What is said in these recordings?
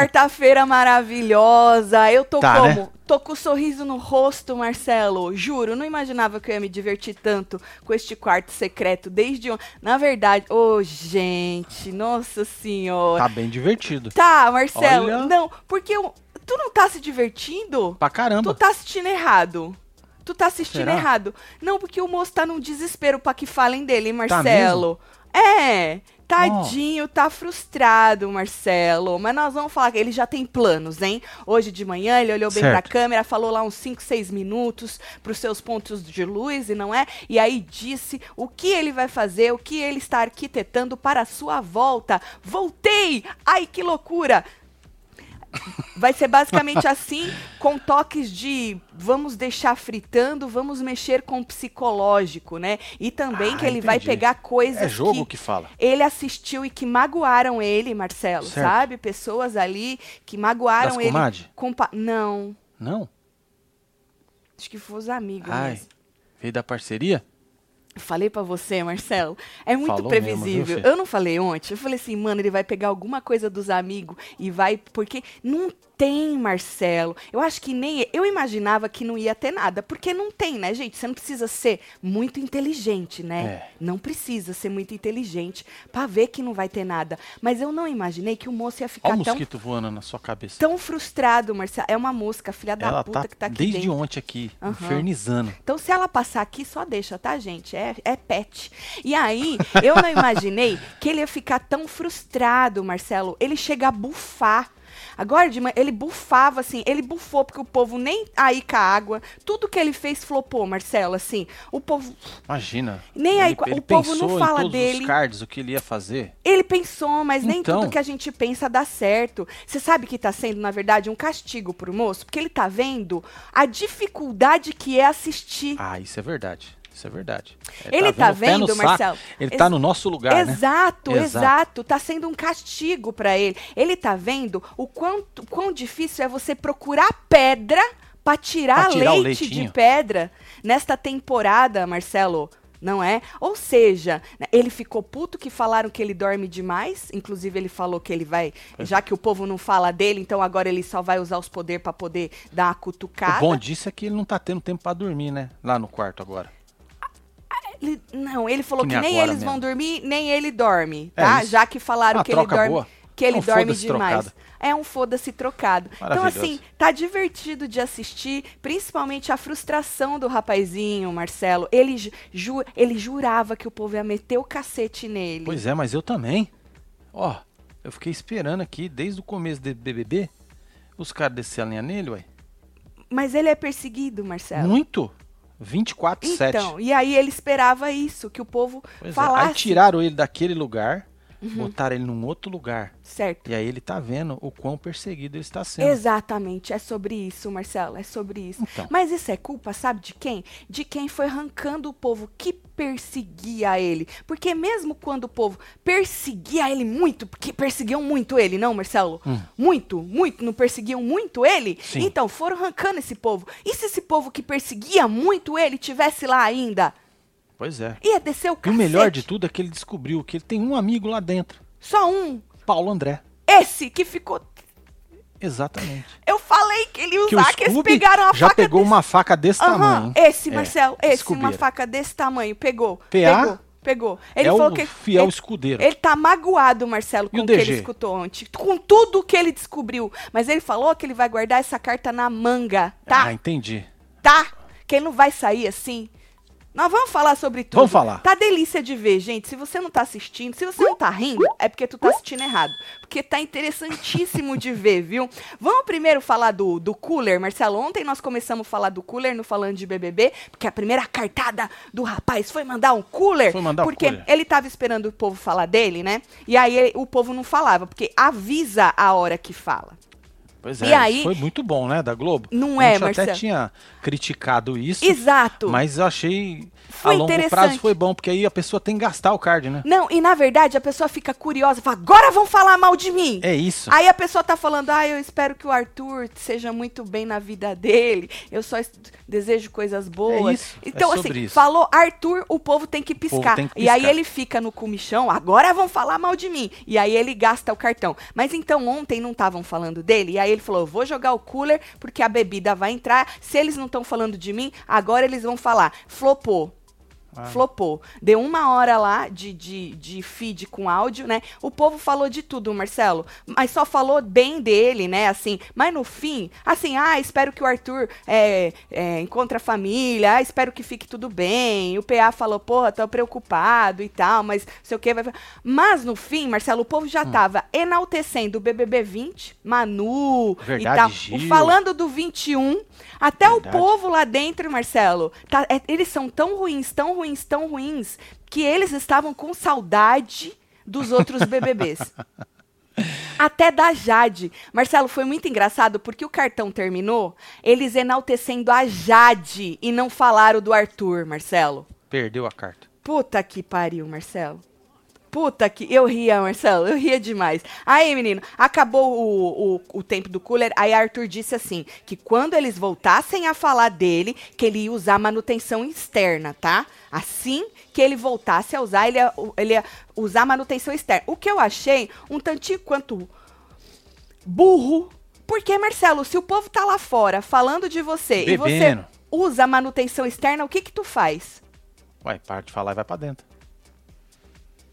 quarta-feira maravilhosa. Eu tô Tá, como? né? Tô com um sorriso no rosto, Marcelo. Juro, não imaginava que eu ia me divertir tanto com este quarto secreto desde ontem. Na verdade, ô, gente, nossa senhora. Tá bem divertido. Tá, Marcelo. Olha. Não, porque eu- tu não tá se divertindo? Pra Tu caramba. tá assistindo errado. Tu tá assistindo Será? errado. Não, porque o moço tá num desespero pra que falem dele, hein, Tá Marcelo. é. Tadinho, tá frustrado, Marcelo. Mas nós vamos falar que ele já tem planos, hein? Hoje de manhã ele olhou bem pra Certo. câmera, falou lá uns 5, 6 minutos pros seus pontos de luz, e não é? E aí disse o que ele vai fazer, o que ele está arquitetando para a sua volta. Voltei! Ai, que loucura! Vai ser basicamente assim, com toques de vamos deixar fritando, vamos mexer com o psicológico, né? E também Ah, que ele vai entendi. pegar coisas É jogo que que fala. ele assistiu e que magoaram ele, Marcelo, Certo. sabe? Pessoas ali que magoaram Das ele. comadre? com pa- Não, Não? acho que foi os amigos Ai. mesmo. Veio da parceria? Falei pra você, Marcelo. É muito Falou mesmo, previsível. Fê? eu não falei ontem. Eu falei assim, mano, ele vai pegar alguma coisa dos amigos e vai. Porque não tem, Marcelo. Eu acho que nem. Eu imaginava que não ia ter nada. Porque não tem, né, gente? Você não precisa ser muito inteligente, né? É. Não precisa ser muito inteligente pra ver que não vai ter nada. Mas eu não imaginei que o moço ia Olha ficar o tão, mosquito voando na sua cabeça. tão frustrado, Marcelo. É uma mosca, filha da Ela puta tá, que tá aqui desde dentro. ontem aqui, Aham. infernizando. Então, se ela passar aqui, só deixa, tá, gente? É, é pet. E aí, eu não imaginei que ele ia ficar tão frustrado, Marcelo. Ele chega a bufar. Agora de manhã, ele bufava, assim, ele bufou, porque o povo nem aí com a água. Tudo que ele fez flopou, Marcelo, assim. O povo. Imagina. Nem aí, ele, ele o povo não fala em todos dele. os cards, o que ele ia fazer. Ele pensou, mas nem Então. tudo que a gente pensa dá certo. Você sabe que tá sendo, na verdade, um castigo pro moço? Porque ele tá vendo a dificuldade que é assistir. Ah, isso é verdade. Isso é verdade. Ele tá o pé no vendo, saco. Marcelo? Ele Ex- tá no nosso lugar, né? Exato, Exato. exato. Tá sendo um castigo pra ele. Ele tá vendo o quanto, quão difícil é você procurar pedra pra tirar, Pra tirar leite de pedra nesta temporada, Marcelo. Não é? Ou seja, né, ele ficou puto que falaram que ele dorme demais. Inclusive, ele falou que ele vai. Já que o povo não fala dele, então agora ele só vai usar os poderes pra poder dar uma cutucada. O bom disso é que ele não tá tendo tempo pra dormir, né? Lá no quarto agora. Ele- não, ele falou Que que, nem nem eles vão mesmo. dormir, nem ele dorme, É tá? isso. Já que falaram Uma que ele dorme, boa. que ele É um dorme demais. trocado. É um foda-se trocado. Então assim, tá divertido de assistir, principalmente a frustração do rapazinho, Marcelo. Ele ju- ele jurava que o povo ia meter o cacete nele. Pois é, mas eu também. Ó, eu fiquei esperando aqui desde o começo do BBB os caras descer a linha nele, ué. Mas ele é perseguido, Marcelo. Muito. 24 7. Então, e aí ele esperava isso, que o povo Pois é. falasse. Uhum. Aí tiraram ele daquele lugar, botaram ele num outro lugar. Certo. E aí ele tá vendo o quão perseguido ele está sendo. Exatamente, é sobre isso, Marcelo, é sobre isso. Então. Mas isso é culpa, sabe de quem? De quem foi arrancando o povo que perseguia ele. Porque mesmo quando o povo perseguia ele muito, porque perseguiam muito ele, não, Marcelo? Muito, muito, não perseguiam muito ele? Hum. Sim. Então foram arrancando esse povo. E se esse povo que perseguia muito ele tivesse lá ainda? Pois é. Ia descer o E o cacete. melhor de tudo é que ele descobriu que ele tem um amigo lá dentro, Só um. Paulo André. Esse que ficou. Exatamente. Eu falei que ele ia Que usar, que eles Scooby pegaram a já faca pegou desse uma faca desse Aham, tamanho. Esse, É, Marcelo, esse, uma faca desse tamanho. Pegou. PA? Pegou. Pegou. Ele é falou o que. fiel ele, escudeiro. ele tá magoado, Marcelo, com o o que ele escutou ontem. Com tudo que ele descobriu. Mas ele falou que ele vai guardar essa carta na manga, tá? Ah, entendi. Tá? Que ele não vai sair assim. Nós vamos falar sobre tudo. Vamos falar. Tá delícia de ver, gente. Se você não tá assistindo, se você não tá rindo, é porque tu tá assistindo errado. Porque tá interessantíssimo de ver, viu? Vamos primeiro falar do, do cooler, Marcelo. Ontem nós começamos a falar do cooler no Falando de BBB, porque a primeira cartada do rapaz foi mandar um cooler. Foi mandar porque cooler. ele tava esperando o povo falar dele, né? E aí ele- o povo não falava, porque avisa a hora que fala. Pois E é, aí- isso foi muito bom, né, da Globo. Não a é, gente até Marcelo? tinha criticado isso, Exato. mas eu achei Foi a longo prazo foi bom, porque aí a pessoa tem que gastar o card, né? Não, e na verdade a pessoa fica curiosa, fala, agora vão falar mal de mim. É isso. Aí a pessoa tá falando, ah, eu espero que o Arthur seja muito bem na vida dele, eu só es- desejo coisas boas. É isso, é Então, sobre assim, isso. falou Arthur, o povo tem que piscar. tem que E aí piscar. ele fica no comichão, agora vão falar mal de mim. E aí ele gasta o cartão. Mas então ontem não estavam falando dele, e aí ele falou, eu vou jogar o cooler porque a bebida vai entrar. Se eles não estão falando de mim, agora eles vão falar. Flopou. Ah. Flopou. Deu uma hora lá de, de, de feed com áudio, né? O povo falou de tudo, Marcelo. Mas só falou bem dele, né? Assim, mas no fim, assim, ah, espero que o Arthur é, é, encontre a família, ah, espero que fique tudo bem. O PA falou, porra, tô preocupado e tal, mas não sei o que. Vai... Mas no fim, Marcelo, o povo já tava enaltecendo o BBB 20, Manu Verdade, e tal. Gil. Falando do 21. Até Verdade. o povo lá dentro, Marcelo, tá- é- eles são tão ruins, tão ruins, tão ruins, que eles estavam com saudade dos outros BBBs. Até da Jade. Marcelo, foi muito engraçado porque o cartão terminou, eles enaltecendo a Jade e não falaram do Arthur, Marcelo. Perdeu a carta. Puta que pariu, Marcelo. Puta que. Eu ria, Marcelo. Eu ria demais. Aí, menino, acabou o, o, o tempo do cooler. Aí Arthur disse assim: que quando eles voltassem a falar dele, que ele ia usar manutenção externa, tá? Assim que ele voltasse a usar, ele ia, ele ia usar manutenção externa. O que eu achei um tantinho quanto burro. Porque, Marcelo, se o povo tá lá fora falando de você e você Bebendo. usa manutenção externa, o que que tu faz? Uai, para de falar e vai pra dentro.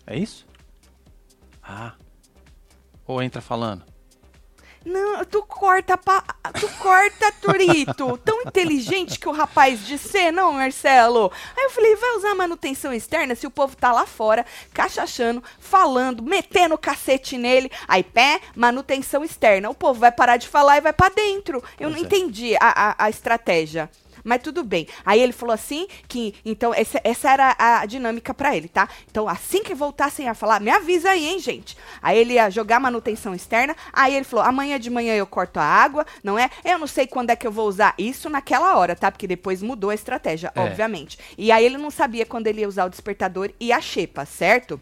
É isso? Ah. Ou entra falando. Não, tu corta, pa... tu corta, Turito. Tão inteligente que o rapaz de ser, não, Marcelo? Aí eu falei, vai usar manutenção externa se o povo tá lá fora, cachachando, falando, metendo o cacete nele. Aí, pé, manutenção externa. O povo vai parar de falar e vai pra dentro. Eu não Pois é. entendi a, a, a estratégia. Mas tudo bem. Aí ele falou assim que então essa, essa era a dinâmica pra ele, tá? Então assim que voltassem a falar, me avisa aí, hein, gente. Aí ele ia jogar manutenção externa. Aí ele falou: amanhã de manhã eu corto a água, não é? Eu não sei quando é que eu vou usar isso naquela hora, tá? Porque depois mudou a estratégia, É. obviamente. E aí ele não sabia quando ele ia usar o despertador e a xepa, certo?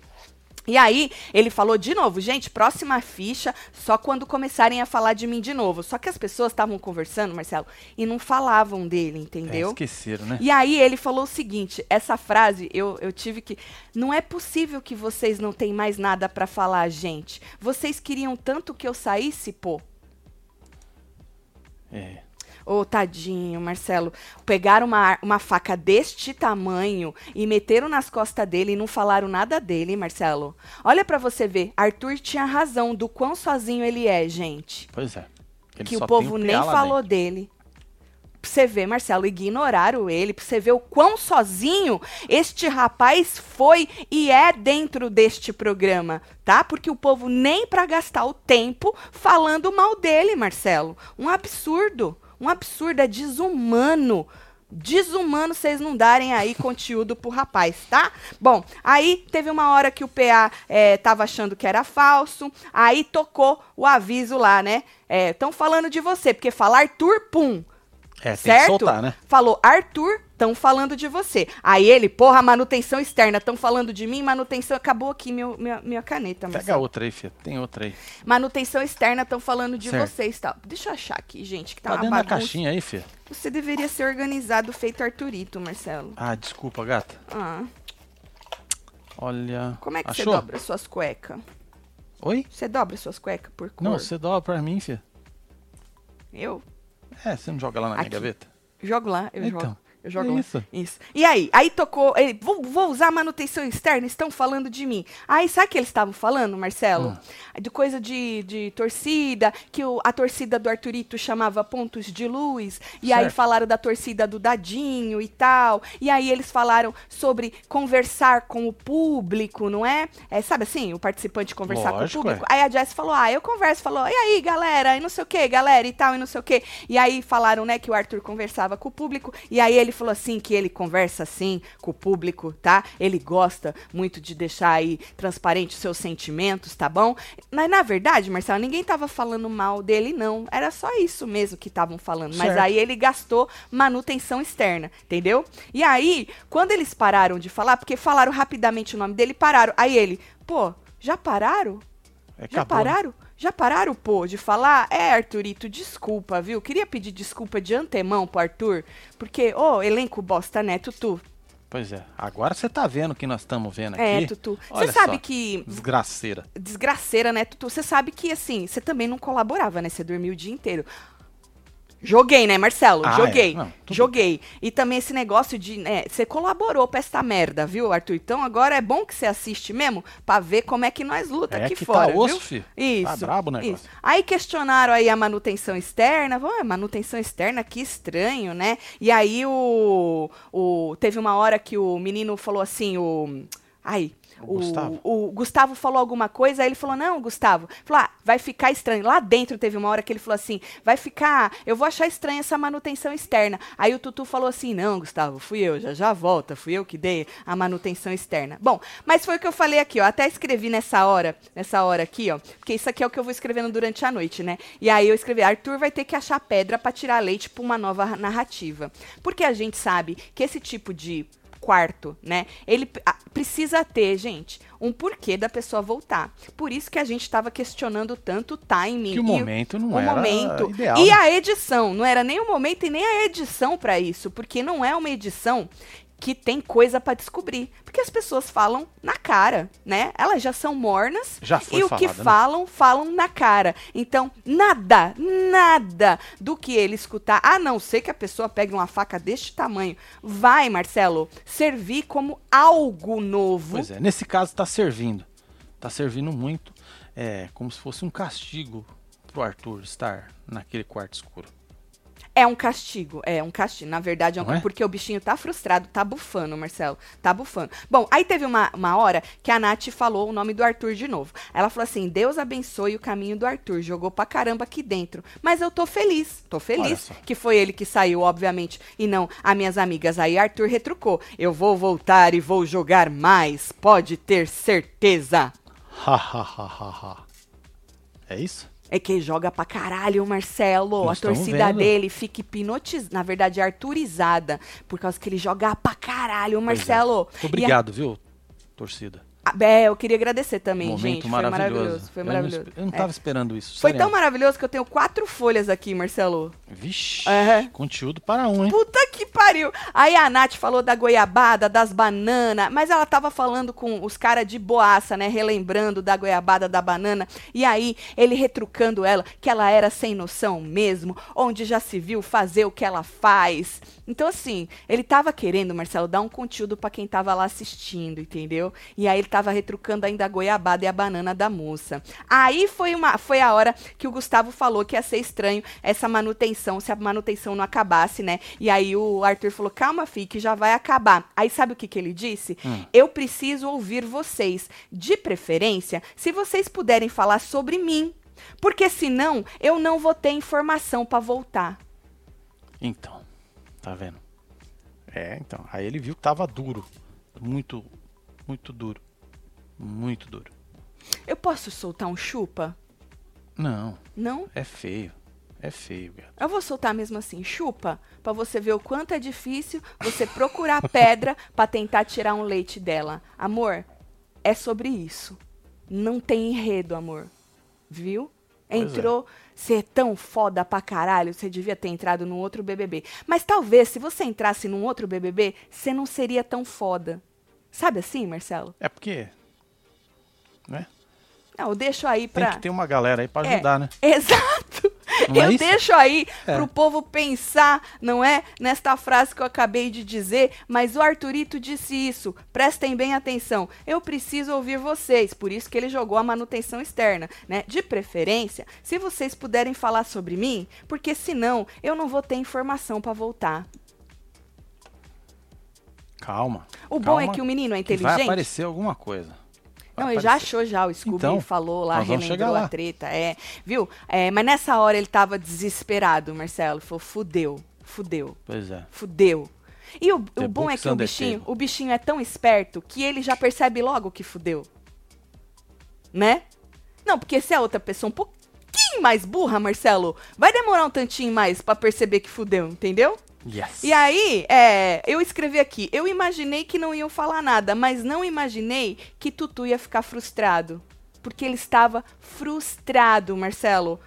E aí, ele falou de novo, gente, próxima ficha, só quando começarem a falar de mim de novo. Só que as pessoas estavam conversando, Marcelo, e não falavam dele, É, entendeu? esqueceram, né? E aí ele falou o seguinte, essa frase eu, eu tive que. Não é possível que vocês não tenham mais nada pra falar, gente. Vocês queriam tanto que eu saísse, pô. É. Ô, tadinho, Marcelo. Pegaram uma, uma faca deste tamanho e meteram nas costas dele e não falaram nada dele, Marcelo. Olha pra você ver. Arthur tinha razão do quão sozinho ele é, gente. Pois é. Ele que o povo nem falou dentro. dele. Pra você ver, Marcelo, ignoraram ele, pra você ver o quão sozinho este rapaz foi e é dentro deste programa, tá? Porque o povo nem pra gastar o tempo falando mal dele, Marcelo. Um absurdo, um absurdo, é desumano. Desumano vocês não darem aí conteúdo pro rapaz, tá? Bom, aí teve uma hora que o PA é, tava achando que era falso, aí tocou o aviso lá, né? Estão falando de você, porque fala Arthur, pum, É, certo? soltar, né? Falou, Arthur, estão falando de você. Aí ele, porra, manutenção externa, estão falando de mim, manutenção. Acabou aqui meu, minha, minha caneta, Pega Marcelo. outra aí, filha. Tem outra aí. Manutenção externa, estão falando de Certo. vocês tal. Deixa eu achar aqui, gente, que tá, Tá uma dentro da bagunça. caixinha aí, filha. Você deveria ser organizado, feito Arthurito, Marcelo. Ah, desculpa, gata. Ah, Olha. como é que você Achou? dobra suas cuecas? Oi? Você dobra suas cuecas por cor? Não, você dobra pra mim, filha. Eu É, você não joga lá na minha Aqui. gaveta? jogo lá, eu Então, jogo. Eu jogo é lá. isso. Isso. E aí? Aí tocou. Ele, vou, vou usar manutenção externa, estão falando de mim. Aí, sabe o que eles estavam falando, Marcelo? Hum. De coisa de, de torcida, que o- a torcida do Arthurito chamava pontos de luz. E aí Certo. falaram da torcida do Dadinho e tal. E aí eles falaram sobre conversar com o público, não é? é sabe assim, o participante conversar Lógico, com o público. é. Aí a Jess falou: Ah, eu converso. Falou: E aí, galera? E não sei o que, galera, e tal, e não sei o que. E aí falaram, né, que o Arthur conversava com o público. E aí ele ele falou assim que ele conversa assim com o público, tá? Ele gosta muito de deixar aí transparente os seus sentimentos, tá bom? Mas na verdade, Marcelo, ninguém tava falando mal dele, não. Era só isso mesmo que estavam falando. Mas Certo. aí ele gastou manutenção externa, entendeu? E aí, quando eles pararam de falar, porque falaram rapidamente o nome dele, pararam. Aí ele, pô, já pararam? É, Já acabou, né? Já pararam, pô, de falar? É, Arthurito, desculpa, viu? Queria pedir desculpa de antemão pro Arthur, porque, ô, elenco bosta, né, Tutu? Pois é. Agora você tá vendo o que nós estamos vendo aqui. É, Tutu. Você sabe só, que. Desgraceira. Desgraceira, né, Tutu? Você sabe que, assim, você também não colaborava, né? Você dormia o dia inteiro. Joguei, né, Marcelo? Ah, Joguei. é. Não, Joguei. E também esse negócio de. né, você colaborou pra esta merda, viu, Arthur? Então agora é bom que você assiste mesmo pra ver como é que nós luta É aqui que fora. tá osso, viu? fi. Isso. Tá brabo o negócio. Isso. Aí questionaram aí a manutenção externa. "Ah, manutenção externa, que estranho, né? E aí o, o teve uma hora que o menino falou assim, o ai, O Gustavo? o Gustavo falou alguma coisa, aí ele falou: "Não, Gustavo". Falou: ah, "Vai ficar estranho". Lá dentro teve uma hora que ele falou assim: "Vai ficar, eu vou achar estranha essa manutenção externa". Aí o Tutu falou assim: "Não, Gustavo, fui eu, já já volta, fui eu que dei a manutenção externa". Bom, mas foi o que eu falei aqui, ó, até escrevi nessa hora, nessa hora aqui, ó, porque isso aqui é o que eu vou escrevendo durante a noite, né? E aí eu escrevi: "Arthur vai ter que achar pedra para tirar leite para uma nova narrativa". Porque a gente sabe que esse tipo de quarto, né? Ele p- a- precisa ter, gente, um porquê da pessoa voltar. Por isso que a gente estava questionando tanto o timing Que o momento não o era momento ideal. e né? a edição. Não era nem o momento e nem a edição para isso, porque não é uma edição que tem coisa para descobrir, porque as pessoas falam na cara, né? Elas já são mornas Já foi e o que falado, né? falam, falam na cara. Então, nada, nada do que ele escutar, a não ser que a pessoa pegue uma faca deste tamanho, vai, Marcelo, servir como algo novo. Pois é, nesse caso tá servindo. Tá servindo muito. É como se fosse um castigo pro Arthur estar naquele quarto escuro. É um castigo, é um castigo. Na verdade, é um é? porque o bichinho tá frustrado, tá bufando, Marcelo. Tá bufando. Bom, aí teve uma, uma hora que a Nath falou o nome do Arthur de novo. Ela falou assim: Deus abençoe o caminho do Arthur. Jogou pra caramba aqui dentro. Mas eu tô feliz. Tô feliz que foi ele que saiu, obviamente, e não as minhas amigas. Aí Arthur retrucou: Eu vou voltar e vou jogar mais. Pode ter certeza. Ha, ha, ha, ha, ha. É isso? É que joga pra caralho, Marcelo. Nós a torcida vendo. dele fica hipnotizada, na verdade, arturizada, por causa que ele joga pra caralho, Pois é. Marcelo. Muito obrigado, viu, torcida? E a- é, eu queria agradecer também, Momento gente. Foi maravilhoso. maravilhoso. Foi Eu não maravilhoso. Eu não É. tava esperando isso. Foi seriamente. tão maravilhoso que eu tenho quatro folhas aqui, Marcelo. Vixe, conteúdo para um, hein? Puta que pariu! Aí a Nath falou da goiabada, das bananas, mas ela tava falando com os caras de boaça, né? Relembrando da goiabada, da banana. E aí, ele retrucando ela, que ela era sem noção mesmo, onde já se viu fazer o que ela faz. Então, assim, ele tava querendo, Marcelo, dar um conteúdo pra quem tava lá assistindo, entendeu? E aí ele tava retrucando ainda a goiabada e a banana da moça. Aí foi, uma, foi a hora que o Gustavo falou que ia ser estranho essa manutenção, se a manutenção não acabasse, né? E aí o Arthur falou: calma, fi, que já vai acabar. Aí sabe o que, que ele disse? Hum. Eu preciso ouvir vocês. De preferência, se vocês puderem falar sobre mim. Porque senão eu não vou ter informação pra voltar. Então, tá vendo? É, então. Aí ele viu que tava duro. Muito, muito duro. Muito duro. Eu posso soltar um chupa? Não, Não? é feio. É feio, gato. Eu vou soltar mesmo assim, chupa, pra você ver o quanto é difícil você procurar pedra pra tentar tirar um leite dela. Amor, é sobre isso. Não tem enredo, amor. Viu? É. Entrou, você é tão foda pra caralho, você devia ter entrado num outro BBB. Mas talvez, se você entrasse num outro BBB, você não seria tão foda. Sabe assim, Marcelo? É porque. Né? Não, eu deixo aí Tem pra. que ter uma galera aí pra É, ajudar, né? Exato. Não é eu isso? deixo aí É. pro povo pensar, não é? Nesta frase que eu acabei de dizer, mas o Arthurito disse isso. Prestem bem atenção. Eu preciso ouvir vocês, por isso que ele jogou a manutenção externa, né? De preferência, se vocês puderem falar sobre mim, porque senão eu não vou ter informação pra voltar. Calma. O bom é calma, que o menino é que Vai inteligente. aparecer alguma coisa. Não, ele já achou já, o Scooby Então, falou lá, relembrou a lá. treta, é, viu? É, mas nessa hora ele tava desesperado, Marcelo, falou, fudeu, fudeu, Pois é. fudeu. E o, o bom é que o bichinho, o bichinho é tão esperto que ele já percebe logo que fudeu. Né? Não, porque se a outra pessoa um pouquinho mais burra, Marcelo, vai demorar um tantinho mais pra perceber que fudeu, entendeu? Yes. E aí, é, eu escrevi aqui, eu imaginei que não iam falar nada, mas não imaginei que Tutu ia ficar frustrado. Porque ele estava frustrado, Marcelo.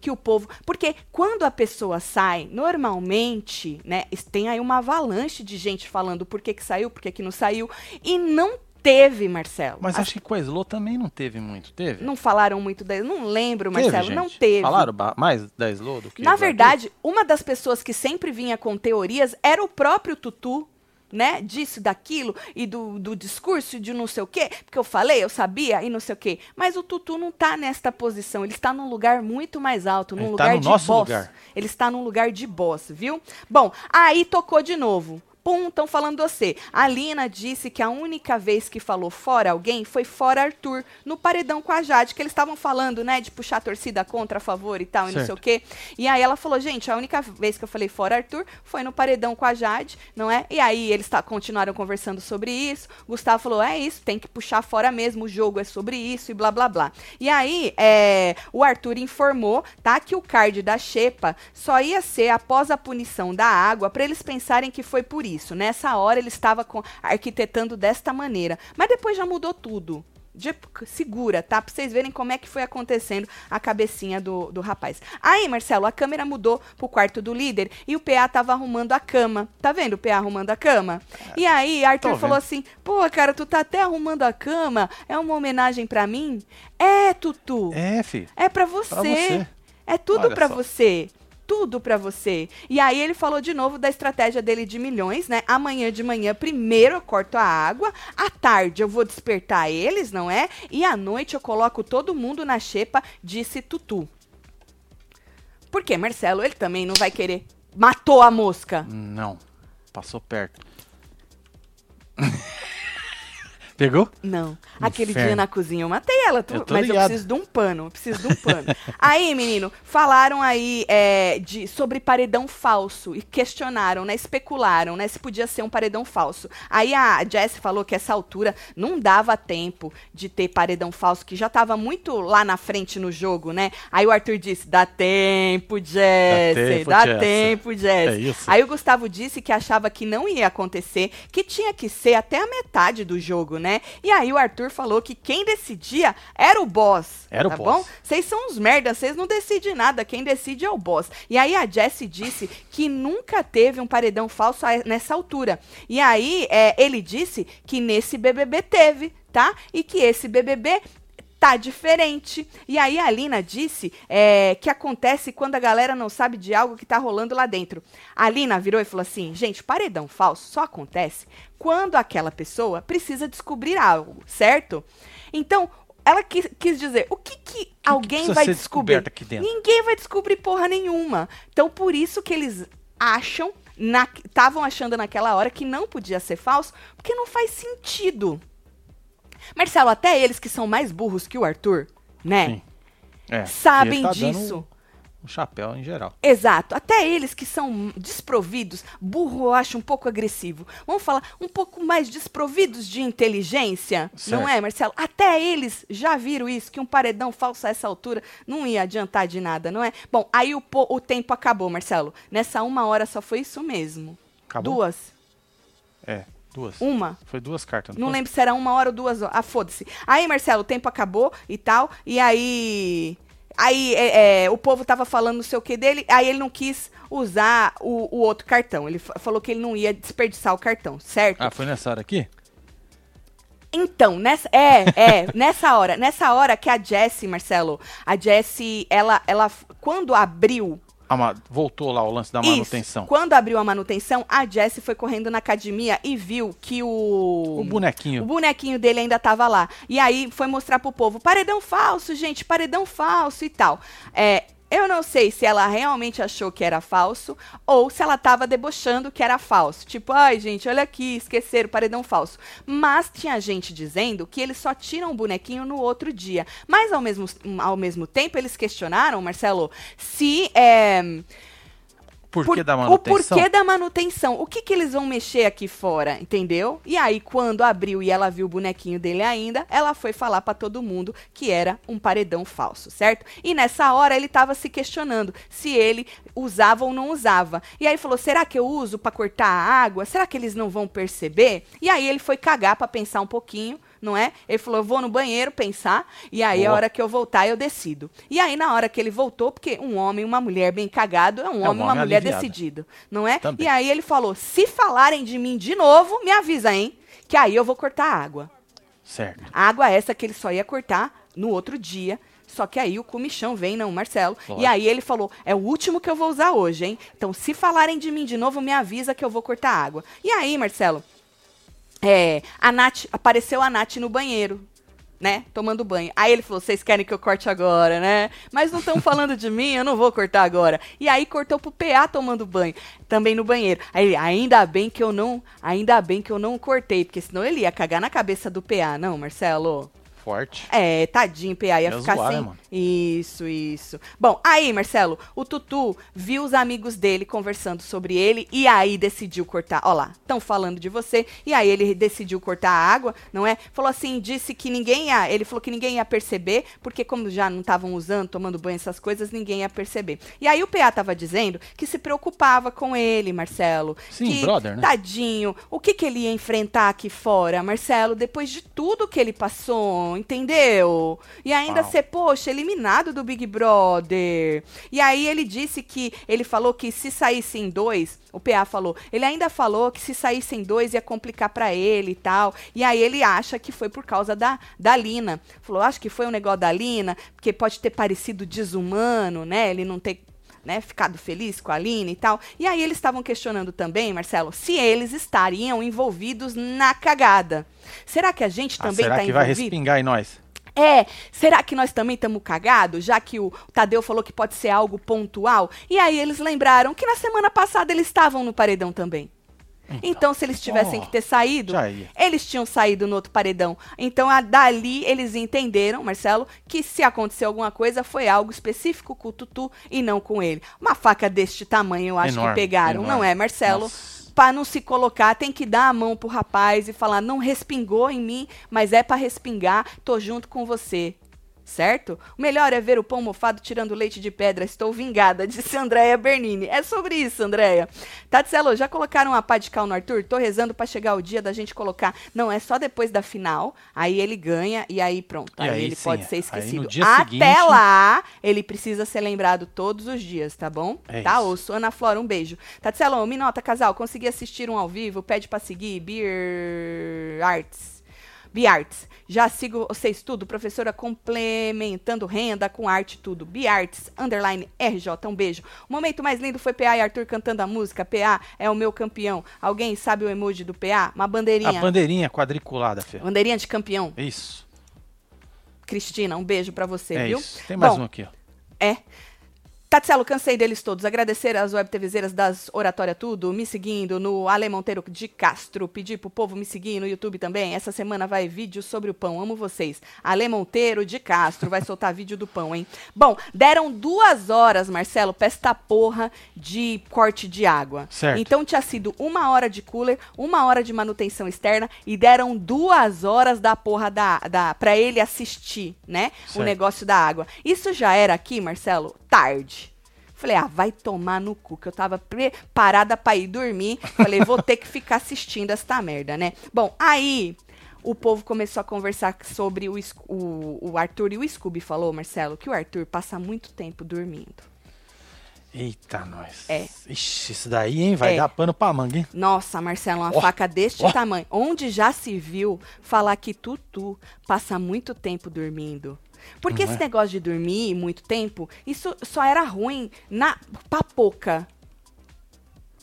Que o povo. Porque quando a pessoa sai, normalmente, né, tem aí uma avalanche de gente falando por que, que saiu, por que, que não saiu. E não teve, Marcelo. Mas As- acho que com a Slow também não teve muito, teve? Não falaram muito da. Não lembro, Teve, Marcelo. não gente? teve. Falaram mais da Slow do que Na verdade, uma das pessoas que sempre vinha com teorias era o próprio Tutu, né? Disso, daquilo, e do, do discurso, de não sei o quê, porque eu falei, eu sabia, e não sei o quê. Mas o Tutu não tá nesta posição, ele está num lugar muito mais alto, num Ele tá lugar no de nosso boss. lugar. Ele está num lugar de boss, viu? Bom, aí tocou de novo. Pum, estão falando você. A Lina disse que a única vez que falou fora alguém foi fora Arthur, no paredão com a Jade, que eles estavam falando, né, de puxar a torcida contra, a favor e tal, e não sei Certo. o quê. E aí ela falou, gente, a única vez que eu falei fora Arthur foi no paredão com a Jade, não é? E aí eles tá, continuaram conversando sobre isso. Gustavo falou, é isso, tem que puxar fora mesmo, o jogo é sobre isso e blá blá blá. E aí é, o Arthur informou, tá, que o card da Xepa só ia ser após a punição da água para eles pensarem que foi por isso. Nessa hora ele estava com- arquitetando desta maneira, mas depois já mudou tudo. De- segura, tá? Pra vocês verem como é que foi acontecendo a cabecinha do, do rapaz. Aí, Marcelo, a câmera mudou pro quarto do líder e o PA tava arrumando a cama. Tá vendo o PA arrumando a cama? E aí, Arthur falou assim: pô, cara, tu tá até arrumando a cama? É uma homenagem pra mim? É, Tutu. É, fi. É pra você. Pra você. É tudo só. você. Tudo pra você. E aí ele falou de novo da estratégia dele de milhões, né? Amanhã de manhã, primeiro eu corto a água, à tarde eu vou despertar eles, não é? E à noite eu coloco todo mundo na xepa, disse Tutu. Porque Marcelo, ele também não vai querer. Matou a mosca. Não. Passou perto. Pegou? Não. Aquele Inferno. dia na cozinha eu matei ela, tu- Eu mas eu ligado. preciso de um pano, eu preciso de um pano. aí, menino, falaram aí é, de, sobre paredão falso e questionaram, né? Especularam, né? Se podia ser um paredão falso. Aí a Jess falou que essa altura não dava tempo de ter paredão falso, que já tava muito lá na frente no jogo, né? Aí o Arthur disse: dá tempo, Jess, tempo, dá Jess." tempo, Jess. É isso. Aí o Gustavo disse que achava que não ia acontecer, que tinha que ser até a metade do jogo, né? E aí o Arthur falou que quem decidia era o boss. Era o tá boss. bom? Vocês são uns merdas, vocês não decidem nada, quem decide é o boss. E aí a Jessie disse que nunca teve um paredão falso nessa altura. E aí é, ele disse que nesse BBB teve, tá? E que esse BBB tá diferente. E aí a Alina disse é, que acontece quando a galera não sabe de algo que tá rolando lá dentro. A Alina virou e falou assim: gente, paredão falso só acontece quando aquela pessoa precisa descobrir algo, certo? Então. Ela quis, quis dizer, o que, que alguém precisa vai descobrir? Ninguém vai descobrir porra nenhuma. Então, por isso que eles acham, estavam achando naquela hora que não podia ser falso, porque não faz sentido. Marcelo, até eles que são mais burros que o Arthur, né? Sim. É. Sabem tá disso. Um chapéu em geral. Exato. Até eles que são desprovidos, burro eu acho um pouco agressivo. Vamos falar um pouco mais desprovidos de inteligência, não Certo. é, Marcelo? Até eles já viram isso, que um paredão falso a essa altura não ia adiantar de nada, não é? Bom, aí o, o tempo acabou, Marcelo. Nessa uma hora só foi isso mesmo. Acabou? Duas? É, duas. Uma? Foi duas cartas. Não foi? lembro se era uma hora ou duas horas. Ah, foda-se. Aí, Marcelo, o tempo acabou e tal. E aí. Aí é, é, o povo tava falando não sei o que dele. Aí ele não quis usar o, o outro cartão. Ele fa- falou que ele não ia desperdiçar o cartão, certo? Ah, foi nessa hora aqui? Então, nessa. É, é, nessa hora. Nessa hora que a Jessie, Marcelo, a Jessie, ela, ela. Quando abriu Mas voltou lá o lance da manutenção. Isso. Quando abriu a manutenção, a Jessie foi correndo na academia e viu que o. O bonequinho. O bonequinho dele ainda tava lá. E aí foi mostrar pro povo: paredão falso, gente, paredão falso e tal. É. Eu não sei se ela realmente achou que era falso ou se ela tava debochando que era falso. Tipo, ai, gente, olha aqui, esqueceram, paredão falso. Mas tinha gente dizendo que eles só tiram o bonequinho no outro dia. Mas ao mesmo, ao mesmo tempo, eles questionaram, Marcelo, se. É, porquê Por- da O manutenção? porquê da manutenção. O que que eles vão mexer aqui fora, entendeu? E aí, quando abriu e ela viu o bonequinho dele ainda, ela foi falar pra todo mundo que era um paredão falso, certo? E nessa hora ele tava se questionando se ele usava ou não usava. E aí falou: será que eu uso pra cortar a água? Será que eles não vão perceber? E aí ele foi cagar pra pensar um pouquinho. Não é? Ele falou: eu vou no banheiro pensar, e aí a Boa. hora que eu voltar eu decido. E aí, na hora que ele voltou, porque um homem e uma mulher bem cagado é um É um homem e uma mulher aliviado. decidido, não é? Também. E aí ele falou: se falarem de mim de novo, me avisa, hein? Que aí eu vou cortar a água. Certo. A água essa que ele só ia cortar no outro dia. Só que aí o comichão vem, não, Marcelo. Lógico. E aí ele falou: é o último que eu vou usar hoje, hein? Então, se falarem de mim de novo, me avisa que eu vou cortar a água. E aí, Marcelo, é, a Nath, apareceu a Nath no banheiro, né? Tomando banho. Aí ele falou: vocês querem que eu corte agora, né? Mas não estão falando de mim, eu não vou cortar agora. E aí cortou pro PA tomando banho, também no banheiro. Aí ele, ainda bem que eu não, ainda bem que eu não cortei, porque senão ele ia cagar na cabeça do PA, não, Marcelo? Forte. É, tadinho, PA, ia Ia ficar zoar, né, sem. mano? Isso, isso. Bom, aí, Marcelo, o Tutu viu os amigos dele conversando sobre ele e aí decidiu cortar. Ó lá, estão falando de você. E aí ele decidiu cortar a água, não é? Falou assim, disse que ninguém ia. Ele falou que ninguém ia perceber, porque como já não estavam usando, tomando banho, essas coisas, ninguém ia perceber. E aí o PA tava dizendo que se preocupava com ele, Marcelo. Sim, que, brother, né? Tadinho, o que, que ele ia enfrentar aqui fora, Marcelo, depois de tudo que ele passou, entendeu? E ainda Uau. ser, poxa, eliminado do Big Brother. E aí ele disse que, ele falou que se saíssem dois, o PA falou, ele ainda falou que se saíssem dois ia complicar pra ele e tal. E aí ele acha que foi por causa da, da Lina. Falou, acho que foi um negócio da Lina, porque pode ter parecido desumano, né? Ele não ter né, ficado feliz com a Aline e tal. E aí eles estavam questionando também, Marcelo, se eles estariam envolvidos na cagada. Será que a gente Ah, também será está que vai envolvido? respingar em nós? É, será que nós também estamos cagados, já que o Tadeu falou que pode ser algo pontual? E aí eles lembraram que na semana passada eles estavam no paredão também. Então, se eles tivessem Oh, que ter saído, eles tinham saído no outro paredão. Então, a, dali, eles entenderam, Marcelo, que se aconteceu alguma coisa, foi algo específico com o Tutu e não com ele. Uma faca deste tamanho, eu acho Enorme, que pegaram, não enorme. é, Marcelo? Nossa. Pra não se colocar, tem que dar a mão pro rapaz e falar: não respingou em mim, mas é pra respingar, tô junto com você. Certo? O melhor é ver o pão mofado tirando leite de pedra. Estou vingada, disse Andréia Bernini. É sobre isso, Andréia. Tatselo, já colocaram a pá de cal no Arthur? Tô rezando pra chegar o dia da gente colocar. Não, é só depois da final. Aí ele ganha e aí pronto. E Aí, aí ele sim, pode ser aí esquecido. Até seguinte- lá, ele precisa ser lembrado todos os dias, tá bom? É tá, isso. osso. Ana Flora, um beijo. Tatselo, me nota, casal. Consegui assistir um ao vivo. Pede pra seguir. Beer Arts. Biarts. Já sigo vocês tudo, professora complementando renda com arte tudo. Biarts, underline RJ, um beijo. O momento mais lindo foi PA e Arthur cantando a música. PA é o meu campeão. Alguém sabe o emoji do PA? Uma A bandeirinha. bandeirinha quadriculada, Fê. Bandeirinha de campeão. Isso. Cristina, um beijo pra você, é viu? isso. Tem mais Bom, um aqui, ó. É. Tatselo, cansei deles todos. Agradecer às web TVzeiras das Oratória Tudo, me seguindo no Ale Monteiro de Castro. Pedir pro povo me seguir no YouTube também. Essa semana vai vídeo sobre o pão. Amo vocês. Ale Monteiro de Castro vai soltar vídeo do pão, hein? Bom, deram duas horas, Marcelo, pra esta porra de corte de água. Certo. Então tinha sido uma hora de cooler, uma hora de manutenção externa e deram duas horas da porra da, da pra ele assistir, né? O Certo. negócio da água. Isso já era aqui, Marcelo, tarde. Falei, ah, vai tomar no cu, que eu tava preparada pra ir dormir. Falei, vou ter que ficar assistindo esta merda, né? Bom, aí o povo começou a conversar sobre o, o, o Arthur e o Scooby falou, Marcelo, que o Arthur passa muito tempo dormindo. Eita, nós. É. Ixi, isso daí, hein? Vai É. dar pano pra manga, hein? Nossa, Marcelo, uma Ó, faca deste ó. tamanho. Onde já se viu falar que Tutu passa muito tempo dormindo? Porque Não esse é? negócio de dormir muito tempo, isso só era ruim na pra pouca.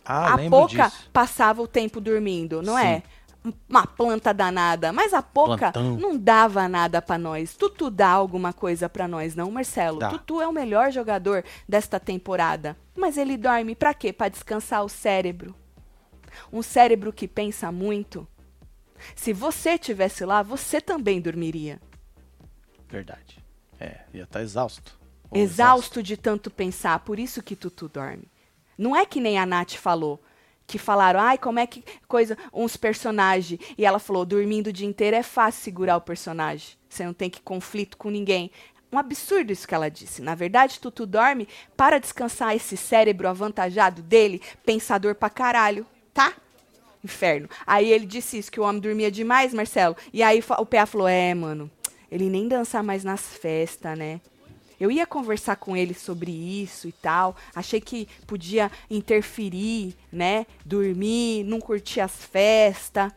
Ah, a pouca disso. passava o tempo dormindo, não Sim. é? Uma planta danada, mas a pouca Plantão. não dava nada pra nós. Tutu dá alguma coisa pra nós, não, Marcelo? Dá. Tutu é o melhor jogador desta temporada. Mas ele dorme pra quê? Pra descansar o cérebro. Um cérebro que pensa muito. Se você tivesse lá, você também dormiria. Verdade. É, ia estar exausto. Ou Exausto de tanto pensar, por isso que Tutu dorme. Não é que nem a Nath falou. Que falaram, ai, como é que coisa, uns personagens. E ela falou, dormindo o dia inteiro é fácil segurar o personagem. Você não tem que conflito com ninguém. Um absurdo isso que ela disse. Na verdade, Tutu dorme para descansar esse cérebro avantajado dele, pensador pra caralho, tá? Inferno. Aí ele disse isso, que o homem dormia demais, Marcelo. E aí o PA falou: É, mano, ele nem dança mais nas festas, né? Eu ia conversar com ele sobre isso e tal. Achei que podia interferir, né? Dormir, não curtir as festas.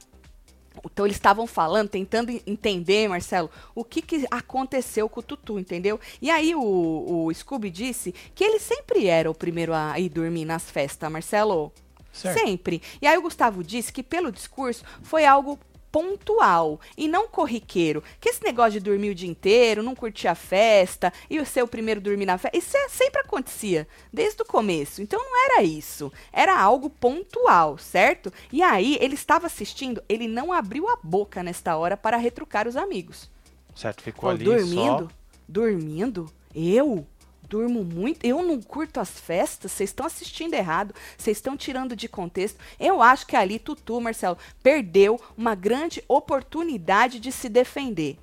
Então eles estavam falando, tentando entender, Marcelo, o que, que aconteceu com o Tutu, entendeu? E aí o, o Scooby disse que ele sempre era o primeiro a ir dormir nas festas, Marcelo. Certo. Sempre. E aí o Gustavo disse que pelo discurso foi algo pontual e não corriqueiro. Que esse negócio de dormir o dia inteiro, não curtir a festa e o seu primeiro dormir na festa, isso é, sempre acontecia, desde o começo. Então não era isso, era algo pontual, certo? E aí ele estava assistindo, ele não abriu a boca nesta hora para retrucar os amigos. Certo, ficou ali dormindo, só... dormindo, eu durmo muito, eu não curto as festas, vocês estão assistindo errado, vocês estão tirando de contexto. Eu acho que ali Tutu, Marcelo, perdeu uma grande oportunidade de se defender.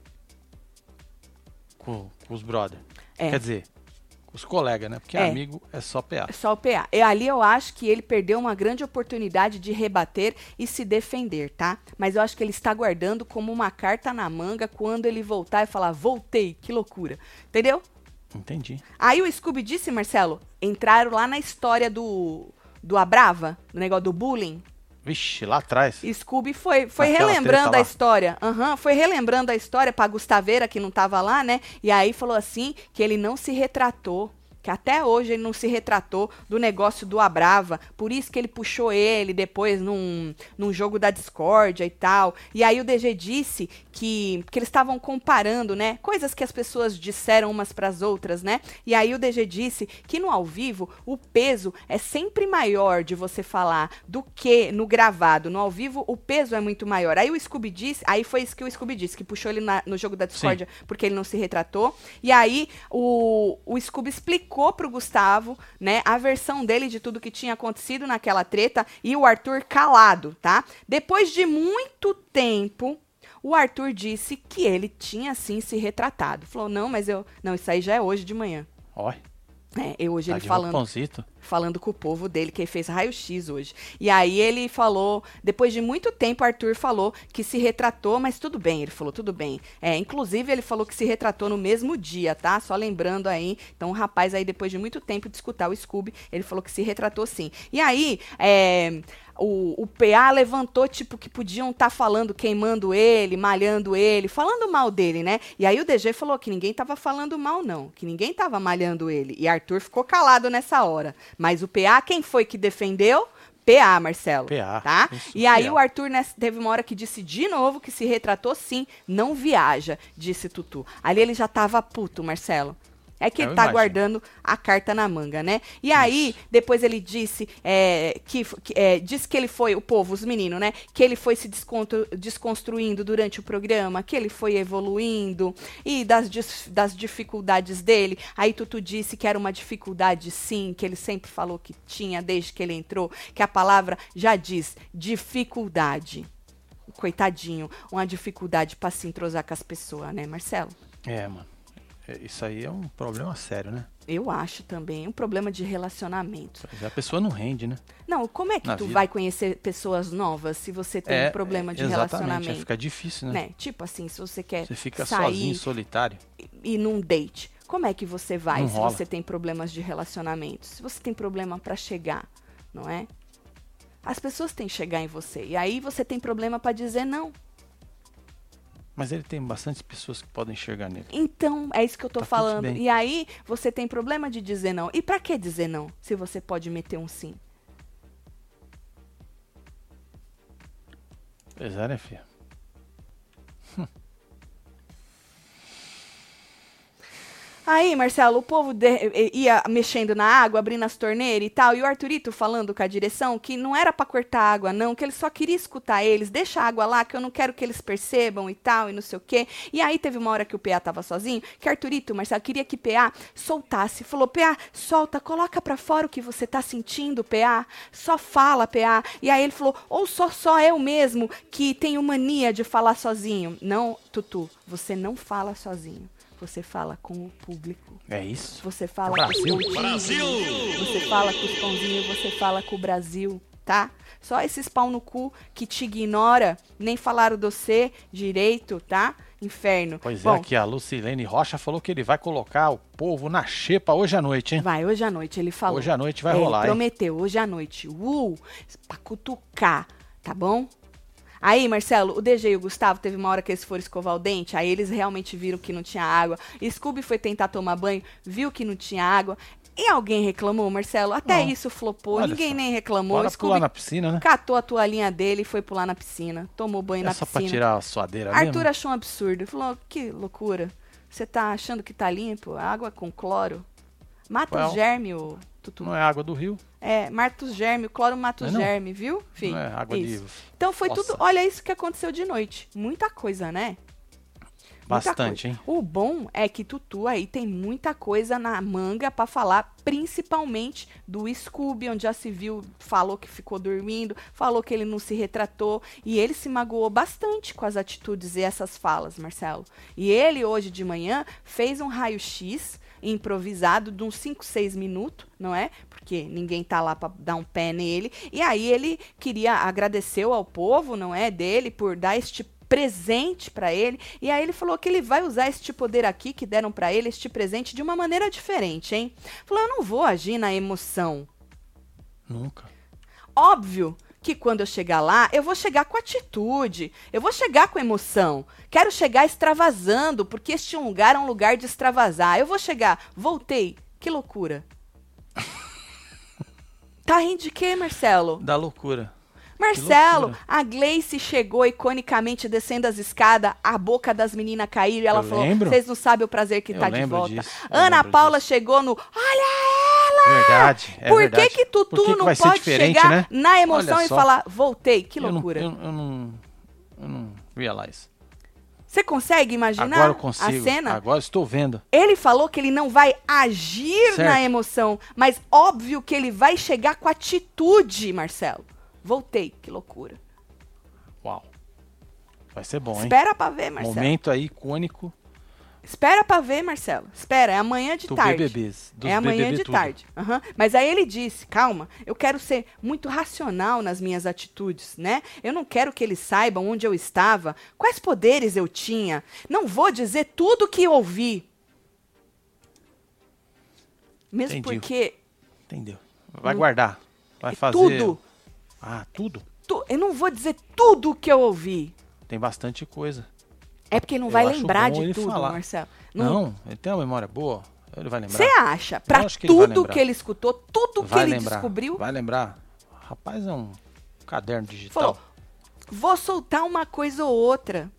Com, com os brother. É. Quer dizer, os colegas, né? Porque é. amigo é só PA. É só o PA. E ali eu acho que ele perdeu uma grande oportunidade de rebater e se defender, tá? Mas eu acho que ele está guardando como uma carta na manga quando ele voltar e falar, voltei, que loucura. Entendeu? Entendi. Aí o Scooby disse, Marcelo, entraram lá na história do, do Abrava, do negócio do bullying. Vixe, lá atrás. Scooby foi, foi relembrando a história. Uhum, foi relembrando a história pra Gustaveira, que não tava lá, né? E aí falou assim que ele não se retratou que até hoje ele não se retratou do negócio do Abrava, por isso que ele puxou ele depois num, num jogo da discórdia e tal. E aí o DG disse que, que eles estavam comparando, né, coisas que as pessoas disseram umas para as outras, né? E aí o DG disse que no ao vivo o peso é sempre maior de você falar do que no gravado. No ao vivo o peso é muito maior. Aí o Scooby disse, aí foi isso que o Scooby disse, que puxou ele na, no jogo da discórdia porque ele não se retratou. E aí o, o Scooby explicou explicou pro Gustavo, né, a versão dele de tudo que tinha acontecido naquela treta e o Arthur calado, tá? Depois de muito tempo, o Arthur disse que ele tinha sim se retratado. Falou: "Não, mas eu, não, isso aí já é hoje de manhã". Olha. É, eu hoje tá ele falando, falando com o povo dele, que ele fez raio-x hoje. E aí ele falou, depois de muito tempo, Arthur falou que se retratou, mas tudo bem, ele falou, tudo bem. É, inclusive, ele falou que se retratou no mesmo dia, tá? Só lembrando aí. Então, o rapaz aí, depois de muito tempo de escutar o Scooby, ele falou que se retratou sim. E aí, é o, o PA levantou, tipo, que podiam estar tá falando, queimando ele, malhando ele, falando mal dele, né? E aí o DG falou que ninguém tava falando mal, não, que ninguém tava malhando ele. E Arthur ficou calado nessa hora. Mas o PA, quem foi que defendeu? PA, Marcelo. PA. Tá? Isso, e aí PA. o Arthur né, teve uma hora que disse de novo que se retratou sim, não viaja, disse Tutu. Ali ele já tava puto, Marcelo. É que Eu ele tá imagino. guardando a carta na manga, né? E Isso. aí, depois ele disse é, que, que é, disse que ele foi, o povo, os meninos, né? Que ele foi se desconstruindo durante o programa, que ele foi evoluindo e das, das dificuldades dele. Aí Tutu disse que era uma dificuldade, sim, que ele sempre falou que tinha desde que ele entrou, que a palavra já diz dificuldade. Coitadinho, uma dificuldade para se entrosar com as pessoas, né, Marcelo? É, mano. É, isso aí é um problema sério, né? Eu acho também, um problema de relacionamento. A pessoa não rende, né? Não, como é que Na tu vida. vai conhecer pessoas novas se você tem é, um problema de exatamente, relacionamento? Fica difícil, né? né? Tipo assim, se você quer Você fica sair sozinho, solitário. E, e num date. Como é que você vai não se rola. você tem problemas de relacionamento? Se você tem problema para chegar, não é? As pessoas têm que chegar em você. E aí você tem problema para dizer não. Mas ele tem bastante pessoas que podem enxergar nele. Então, é isso que eu tô tá falando. E aí, você tem problema de dizer não. E para que dizer não, se você pode meter um sim? Pois é, né, filha? Aí, Marcelo, o povo de- ia mexendo na água, abrindo as torneiras e tal, e o Arthurito falando com a direção que não era pra cortar água, não, que ele só queria escutar eles, deixa a água lá, que eu não quero que eles percebam e tal, e não sei o quê. E aí teve uma hora que o PA tava sozinho, que Arthurito, Marcelo, queria que PA soltasse. Falou, PA, solta, coloca pra fora o que você tá sentindo, PA. Só fala, PA. E aí ele falou, ou só só eu mesmo que tenho mania de falar sozinho. Não, Tutu, você não fala sozinho. Você fala com o público. É isso. Você fala Brasil. com os pãozinhos. Você fala com os pãozinhos, você fala com o Brasil, tá? Só esses pau no cu que te ignora, nem falaram do C direito, tá? Inferno. Pois Bom, é, aqui a Lucilene Rocha falou que ele vai colocar o povo na xepa hoje à noite, hein? Vai, hoje à noite ele falou. Hoje à noite vai É, rolar, Ele hein? prometeu, hoje à noite. Uh, pra cutucar, tá bom? Aí, Marcelo, o DG e o Gustavo, teve uma hora que eles foram escovar o dente, aí eles realmente viram que não tinha água. Scooby foi tentar tomar banho, viu que não tinha água. E alguém reclamou, Marcelo? Até Não. isso flopou, Olha ninguém só. nem reclamou. Bora Scooby pular na piscina, né? catou a toalhinha dele e foi pular na piscina. Tomou banho É na só pra piscina. tirar a suadeira Arthur mesmo? achou um absurdo. Falou, que loucura. Você tá achando que tá limpo? Água com cloro? Mata Well, os germes, ô Tutu. Não é água do rio, É, mata os germes, o cloro mata é não? germes, viu, filho? não é água Isso. de... Então foi Nossa. tudo. Olha isso que aconteceu de noite. Muita coisa, né? Bastante, hein? O bom é que Tutu aí tem muita coisa na manga pra falar, principalmente do Scooby, onde já se viu, falou que ficou dormindo, falou que ele não se retratou e ele se magoou bastante com as atitudes e essas falas, Marcelo. E ele hoje de manhã fez um raio-x improvisado de uns 5, 6 minutos, não é? Porque ninguém tá lá pra dar um pé nele. E aí ele queria agradecer ao povo, não é, dele por dar este presente pra ele. E aí ele falou que ele vai usar este poder aqui que deram pra ele, este presente de uma maneira diferente, hein? Falou: "Eu não vou agir na emoção. Nunca. Óbvio que quando eu chegar lá, eu vou chegar com atitude, eu vou chegar com emoção. Quero chegar extravasando, porque este lugar é um lugar de extravasar. Eu vou chegar, voltei. Que loucura. tá rindo de quê, Marcelo? Da loucura. Marcelo, a Gleice chegou iconicamente descendo as escadas, a boca das meninas caiu e ela Eu falou: vocês não sabem o prazer que Eu tá de volta. disso, Ana Paula disso. chegou no Olha ela! Verdade, é Por verdade. que que Tutu Por que que não vai ser pode diferente, chegar né? na emoção Olha e só. falar, voltei? Que Eu não- loucura. Eu, eu não... Eu não realize. Você consegue imaginar Agora eu consigo. a cena? Agora estou vendo. Ele falou que ele não vai agir Certo. na emoção, mas óbvio que ele vai chegar com atitude, Marcelo. Voltei, que loucura. Uau. Vai ser bom, hein? Espera pra ver, Marcelo. Momento aí icônico Espera pra ver, Marcelo. Espera, é amanhã de do tarde. BBBs. Dos é amanhã BBB de tudo. tarde. Aham. Mas aí ele disse: calma, eu quero ser muito racional nas minhas atitudes, né? Eu não quero que eles saibam onde eu estava, quais poderes eu tinha. Não vou dizer tudo que ouvi. Mesmo Entendi. porque Entendeu? Vai guardar. Vai fazer. tudo, Ah, tudo? tu- eu não vou dizer tudo que eu ouvi. Tem bastante coisa. É porque não vai lembrar de tudo, falar. Marcelo. Não, ele tem uma memória boa. Ele vai lembrar. Você acha? Que vai tudo que ele escutou, tudo que vai ele lembrar. descobriu, Vai lembrar. Rapaz, é um caderno digital. Falou. vou soltar uma coisa ou outra.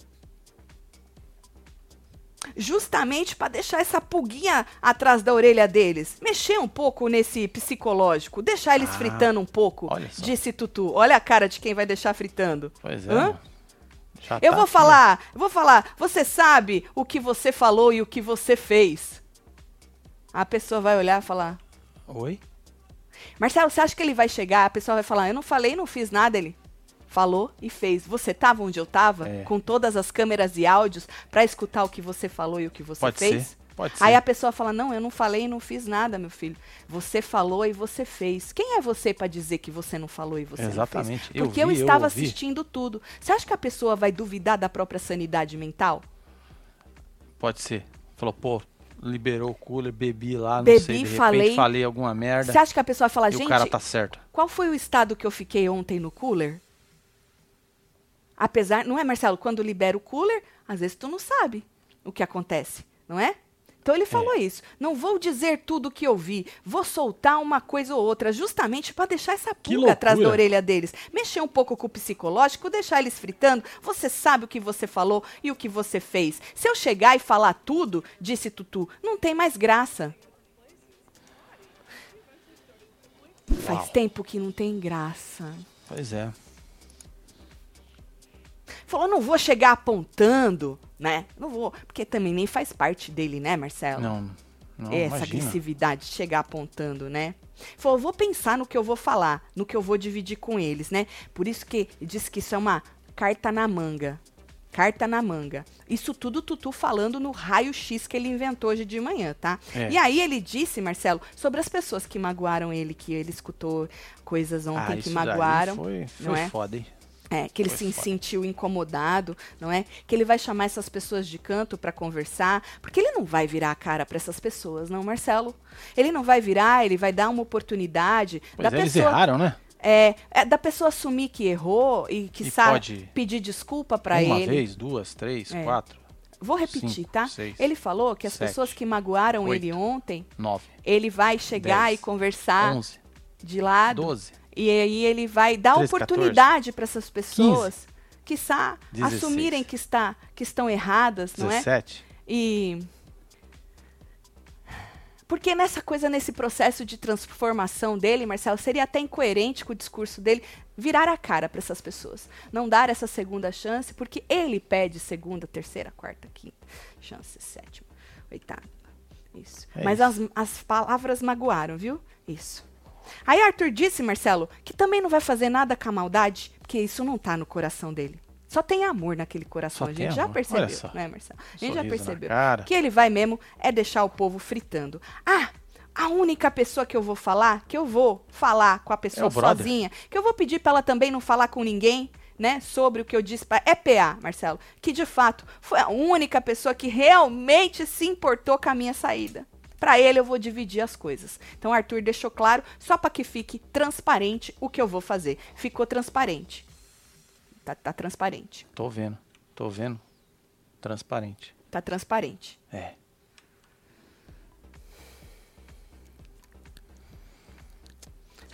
Justamente para deixar essa pulguinha atrás da orelha deles. Mexer um pouco nesse psicológico. Deixar eles Ah, fritando um pouco. Disse Tutu. Olha a cara de quem vai deixar fritando. Pois é. Hã? Eu tá vou aqui, falar, eu vou falar. Você sabe o que você falou e o que você fez. A pessoa vai olhar e falar. Oi? Marcelo, você acha que ele vai chegar? A pessoa vai falar: Eu não falei, não fiz nada. Ele falou e fez. Você tava onde eu tava? É. Com todas as câmeras e áudios pra escutar o que você falou e o que você Pode fez? ser. Pode ser. Aí a pessoa fala: Não, eu não falei e não fiz nada, meu filho. Você falou e você fez. Quem é você pra dizer que você não falou e você não Exatamente. fez? Eu Porque eu, vi, eu estava ouvi. assistindo tudo. Você acha que a pessoa vai duvidar da própria sanidade mental? Pode ser. Falou, pô, liberou o cooler, bebi lá, não Bebi, sei, de repente falei. falei alguma merda. Você acha que a pessoa vai falar: e Gente, o cara tá certo. Qual foi o estado que eu fiquei ontem no cooler? Apesar, não é, Marcelo? Quando libera o cooler, às vezes tu não sabe o que acontece, não é? Então ele falou isso. Não vou dizer tudo o que eu vi, vou soltar uma coisa ou outra, justamente para deixar essa pulga atrás da orelha deles. Mexer um pouco com o psicológico, deixar eles fritando. Você sabe o que você falou e o que você fez. Se eu chegar e falar tudo, disse Tutu, não tem mais graça. Faz Uau. tempo que não tem graça. Pois é. Falou, não vou chegar apontando, né? Não vou, porque também nem faz parte dele, né, Marcelo? Não, não Essa imagina. agressividade de chegar apontando, né? Falou, vou pensar no que eu vou falar, no que eu vou dividir com eles, né? Por isso que diz que isso é uma carta na manga. Carta na manga. Isso tudo Tutu falando no raio-x que ele inventou hoje de manhã, tá? É. E aí ele disse, Marcelo, sobre as pessoas que magoaram ele, que ele escutou coisas ontem ah, que magoaram. Foi, não foi é? foda, hein? É, que ele se sentiu incomodado, não é? Que ele vai chamar essas pessoas de canto para conversar, porque ele não vai virar a cara para essas pessoas, não, Marcelo. Ele não vai virar, ele vai dar uma oportunidade Pois da é, eles pessoa erraram, né? é, é, da pessoa assumir que errou e que E sabe pedir desculpa para Uma ele. vez, duas, três, É. quatro, Vou repetir, cinco, tá? seis, ele falou que as sete, pessoas que magoaram oito, ele ontem, nove, ele vai chegar dez, e conversar onze, de lado doze. E aí ele vai dar 13, oportunidade para essas pessoas, quiçá, 16. assumirem que, está, que estão erradas, não é? 17. E. Porque nessa coisa, nesse processo de transformação dele, Marcelo, seria até incoerente com o discurso dele virar a cara para essas pessoas. Não dar essa segunda chance, porque ele pede segunda, terceira, quarta, quinta chance, sétima, oitava. Isso. É Mas isso. As, as palavras magoaram, viu? Isso. Aí Arthur disse, Marcelo, que também não vai fazer nada com a maldade, porque isso não tá no coração dele. Só tem amor naquele coração. Só a gente já amor. percebeu, né, Marcelo? A gente já Sorriso na percebeu. Que ele vai mesmo é deixar o povo fritando. Ah, a única pessoa que eu vou falar, que eu vou falar com a pessoa É o brother. sozinha, que eu vou pedir pra ela também não falar com ninguém, né, sobre o que eu disse pra... é PA, Marcelo, que de fato foi a única pessoa que realmente se importou com a minha saída. Pra ele eu vou dividir as coisas. Então Arthur deixou claro, só pra que fique transparente o que eu vou fazer. Ficou transparente. Tá, tá transparente. Tô vendo, tô vendo. Transparente. Tá transparente. É.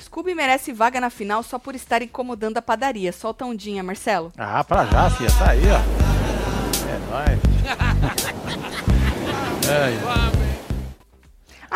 Scooby merece vaga na final só por estar incomodando a padaria. Solta ondinha, Marcelo. Ah, pra já, filha. Tá aí, ó. É nóis. Ai,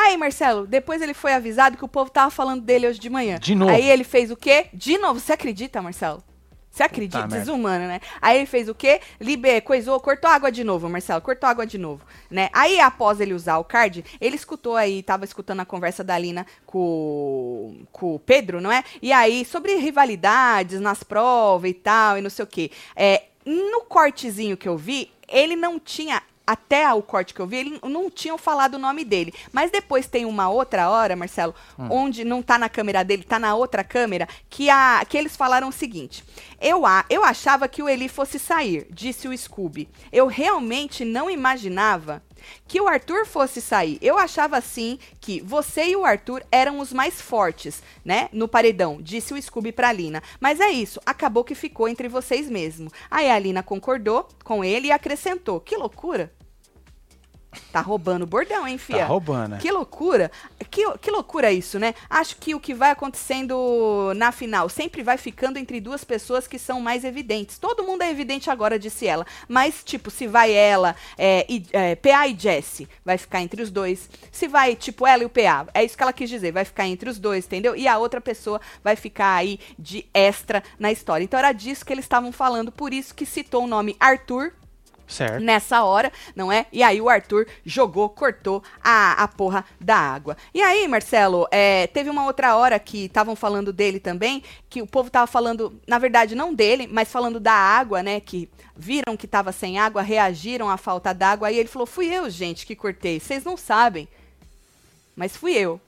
Aí, Marcelo, depois ele foi avisado que o povo tava falando dele hoje de manhã. De novo. Aí ele fez o quê? De novo. Você acredita, Marcelo? Você acredita? merda. Desumano, né? Aí ele fez o quê? Libe, coisou, cortou água de novo, Marcelo. Cortou água de novo, né? Aí, após ele usar o card, ele escutou aí, tava escutando a conversa da Lina com, com o Pedro, não é? E aí, sobre rivalidades nas provas e tal, e não sei o quê. É, no cortezinho que eu vi, ele não tinha até o corte que eu vi, ele não tinham falado o nome dele. Mas depois tem uma outra hora, Marcelo, onde não tá na câmera dele, tá na outra câmera, que, a, que eles falaram o seguinte: eu, a, eu achava que o Eli fosse sair, disse o Scooby. Eu realmente não imaginava que o Arthur fosse sair. Eu achava assim que você e o Arthur eram os mais fortes, né? No paredão, disse o Scooby pra Lina. Mas é isso, acabou que ficou entre vocês mesmo. Aí a Lina concordou com ele e acrescentou: Que loucura! Tá roubando o bordão, hein, fia? tá roubando, né? Que loucura. Que, que loucura isso, né? Acho que o que vai acontecendo na final sempre vai ficando entre duas pessoas que são mais evidentes. Todo mundo é evidente agora, disse ela. Mas, tipo, se vai ela, é, e, é, PA e Jesse, vai ficar entre os dois. Se vai, tipo, ela e o PA, é isso que ela quis dizer, vai ficar entre os dois, entendeu? E a outra pessoa vai ficar aí de extra na história. Então era disso que eles estavam falando, por isso que citou o nome Arthur Certo. nessa hora, não é? E aí o Arthur jogou, cortou a, a porra da água. E aí, Marcelo, é, teve uma outra hora que estavam falando dele também, que o povo tava falando, na verdade, não dele, mas falando da água, né? Que viram que tava sem água, reagiram à falta d'água. Aí ele falou: fui eu, gente, que cortei. Vocês não sabem. Mas fui eu.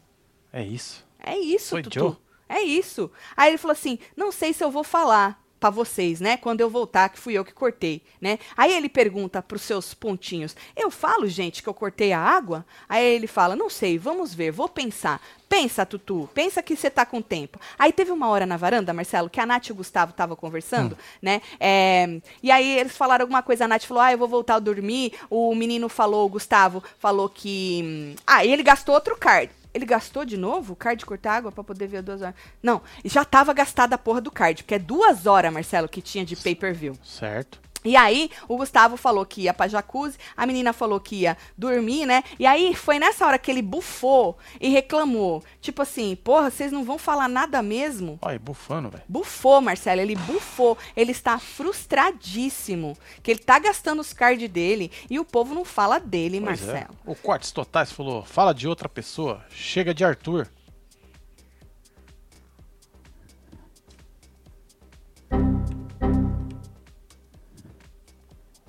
É isso. É isso, Foi Tutu. Joe? É isso. Aí ele falou assim: não sei se eu vou falar. Pra vocês, né? Quando eu voltar, que fui eu que cortei, né? Aí ele pergunta pros seus pontinhos: Eu falo, gente, que eu cortei a água? Aí ele fala: Não sei, vamos ver, vou pensar. Pensa, Tutu, pensa que você tá com tempo. Aí teve uma hora na varanda, Marcelo, que a Nath e o Gustavo estavam conversando, né? É, e aí eles falaram alguma coisa, a Nath falou, ah, eu vou voltar a dormir. O menino falou, o Gustavo, falou que... hum, Ah, e ele gastou outro card. Ele gastou de novo o card cortar água pra poder ver duas horas? Não, já tava gastada a porra do card, porque é duas horas, Marcelo, que tinha de pay-per-view. Certo. E aí, o Gustavo falou que ia pra jacuzzi, a menina falou que ia dormir, né? E aí, foi nessa hora que ele bufou e reclamou. Tipo assim, porra, vocês não vão falar nada mesmo? Olha, bufando, velho. Bufou, Marcelo, ele bufou. Ele está frustradíssimo. Que ele tá gastando os cards dele e o povo não fala dele, Pois é. Marcelo. O Cortes Totais falou: fala de outra pessoa, chega de Arthur.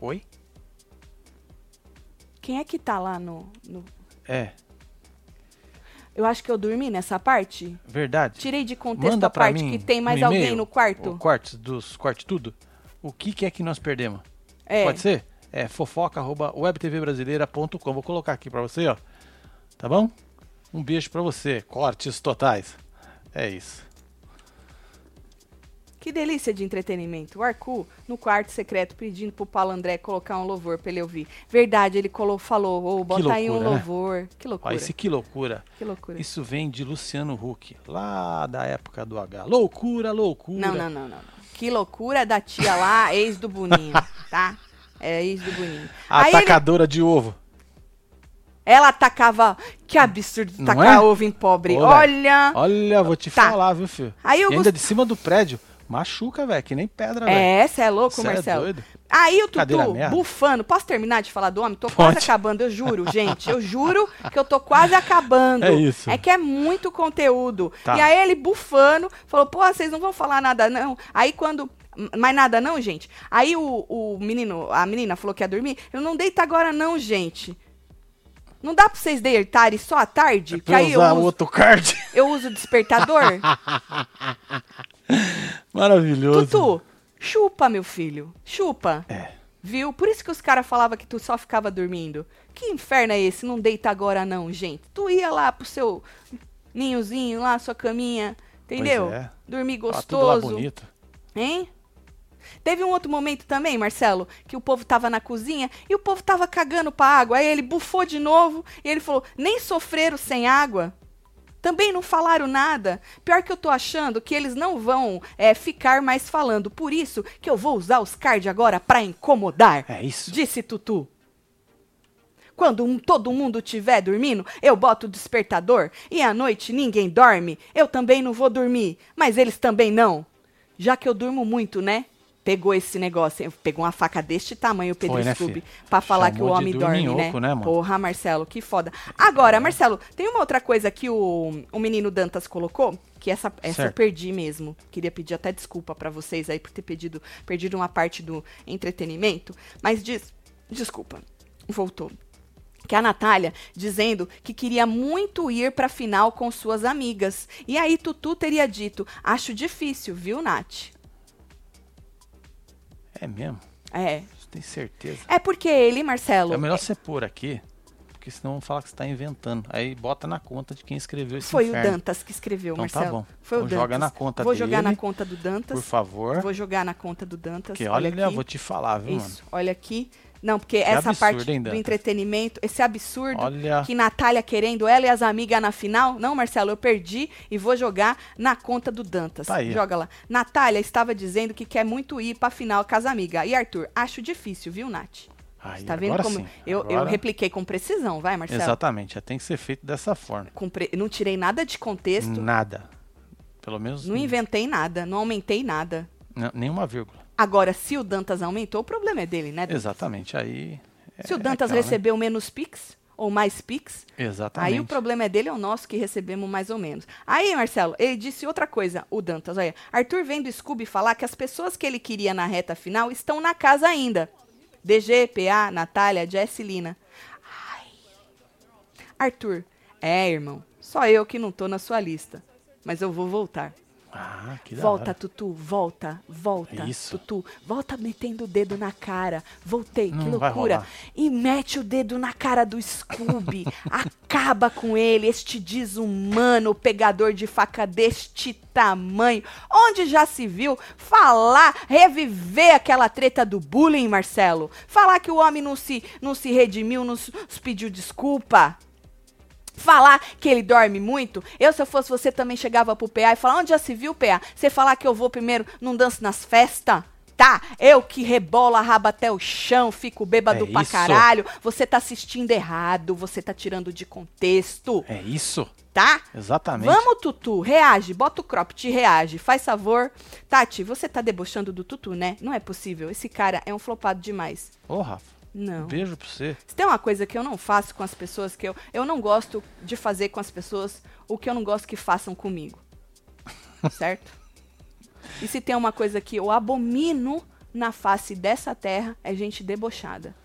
Oi? Quem é que tá lá no, no- É, Eu acho que eu dormi nessa parte. verdade. Tirei de contexto Manda a parte mim que tem mais no alguém no quarto. O Cortes dos Corte Tudo. O que, que é que nós perdemos? É. Pode ser? É fofoca.webtvbrasileira.com. Vou colocar aqui pra você, ó. Tá bom? Um beijo pra você. Cortes totais. É isso. Que delícia de entretenimento. O Arcu, no quarto secreto, pedindo pro Paulo André colocar um louvor pra ele ouvir. Verdade, ele falou, ô, bota aí um loucura, né? louvor. Que Ó, loucura. esse que loucura. Que loucura. Isso vem de Luciano Huck, lá da época do H. Loucura, loucura. Não, não, não, não, não. Que loucura da tia lá, ex do Boninho, tá? É ex do Boninho. A Aí ele- atacadora de ovo. ela atacava. Que absurdo Não tacar é? ovo em pobre. Olha. Olha, vou te Tá. falar, viu, filho? Aí e ainda de cima do prédio. Machuca, velho, que nem pedra, velho. É, você é louco, Cê é Marcelo. doido. Aí o Tutu, bufando. Posso terminar de falar do homem? Tô quase Pode. acabando, eu juro, gente. Eu juro que eu tô quase acabando. É isso. É que é muito conteúdo. Tá. E aí ele bufando, falou, pô, vocês não vão falar nada, não. Aí quando. Mais nada não, gente? Aí o, o menino, a menina falou que ia dormir. Eu não deito agora, não, gente. Não dá pra vocês deitarem só à tarde? que Pra aí eu usar uso, outro card. eu uso o despertador? Maravilhoso. Tutu, chupa, meu filho. Chupa. É. Viu? Por isso que os caras falavam que tu só ficava dormindo. Que inferno é esse? Não deita agora não, gente. Tu ia lá pro seu ninhozinho lá, sua caminha, entendeu? É. Dormir Tá tudo gostoso, bonito. hein? Teve um outro momento também, Marcelo, que o povo tava na cozinha e o povo tava cagando pra água. Aí ele bufou de novo e ele falou: nem sofreram sem água. Também não falaram nada. Pior que eu tô achando que eles não vão é, ficar mais falando. Por isso que eu vou usar os cards agora pra incomodar. É isso. Disse Tutu. Quando um- todo mundo estiver dormindo, eu boto o despertador e à noite ninguém dorme. Eu também não vou dormir, mas eles também não. Já que eu durmo muito, né? Pegou esse negócio, pegou uma faca deste tamanho, o Pedro Foi, né, Scooby, pra falar que o Chamou homem dorme, né? dorminhoco, né, mano? Porra, Marcelo, que foda. Agora, Marcelo, tem uma outra coisa que o, o menino Dantas colocou, que essa, essa eu perdi mesmo. Queria pedir até desculpa pra vocês aí por ter pedido, perdido uma parte do entretenimento, mas diz, desculpa, voltou. Que a Natália dizendo que queria muito ir pra final com suas amigas. E aí Tutu teria dito: Acho difícil, viu, Nath? É mesmo? É. Você tem certeza? É porque ele, Marcelo, É melhor você pôr aqui, porque senão vão falar que você tá inventando. Aí bota na conta de quem escreveu esse foi inferno. o Dantas que escreveu, Então tá Marcelo. bom. Foi o Então Dantas. joga na conta Vou jogar na dele, conta do Dantas. Por favor. Vou jogar na conta do Dantas. Porque olha, aqui. eu vou te falar, viu, mano? Isso, olha aqui. Não, porque essa absurdo, parte do entretenimento, esse absurdo Olha. que Natália querendo ela e as amigas na final. Não, Marcelo, eu perdi e vou jogar na conta do Dantas. Tá. Joga lá. Natália estava dizendo que quer muito ir pra final com as amigas. E Arthur, acho difícil, viu, Nath? Aí, Tá vendo como sim. eu, eu Agora- repliquei com precisão, vai, Marcelo? Exatamente, já tem que ser feito dessa forma. Pre- Não tirei nada de contexto, Nada. Pelo menos não inventei nada, não aumentei nada. n- nenhuma vírgula. Agora, se o Dantas aumentou, o problema é dele, né? Dantas? Exatamente, aí. Se o é Dantas aquela, né? recebeu menos Pix ou mais Pix, Exatamente. aí o problema é dele ou nosso que recebemos mais ou menos. Aí, Marcelo, ele disse outra coisa, o Dantas, olha. Arthur vem do Scooby falar que as pessoas que ele queria na reta final estão na casa ainda. DG, PA, Natália, Jess e Lina. Ai. Arthur, é, irmão, só eu que não tô na sua lista. Mas eu vou voltar. Ah, que da Volta, hora. Tutu, volta, volta. Isso. Tutu, volta metendo o dedo na cara. Voltei, que Não vai loucura. rolar. E mete o dedo na cara do Scooby. Acaba com ele, este desumano pegador de faca deste tamanho. Onde já se viu falar, reviver aquela treta do bullying, Marcelo? Falar que o homem não se, não se redimiu, não se- se pediu desculpa? Falar que ele dorme muito, eu se eu fosse você também chegava pro PA e falava, onde já se viu, PA? Você falar que eu vou primeiro, não danço nas festas? Tá, eu que rebolo a raba até o chão, fico bêbado É pra isso. caralho. Você tá assistindo errado, você tá tirando de contexto, É isso? tá? Exatamente. Vamos, Tutu, reage, bota o cropped, reage, faz favor. Tati, você tá debochando do Tutu, né? Não é possível, esse cara é um flopado demais. Ô, Rafa, Não. beijo pra você. Se tem uma coisa que eu não faço com as pessoas, que eu, eu não gosto de fazer com as pessoas o que eu não gosto que façam comigo. certo? E se tem uma coisa que eu abomino na face dessa terra, é gente debochada.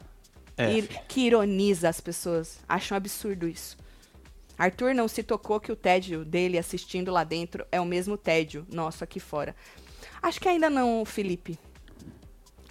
É, filho. que ironiza as pessoas. Acho um absurdo isso. Arthur não se tocou que o tédio dele assistindo lá dentro é o mesmo tédio nosso aqui fora. Acho que ainda não, Felipe.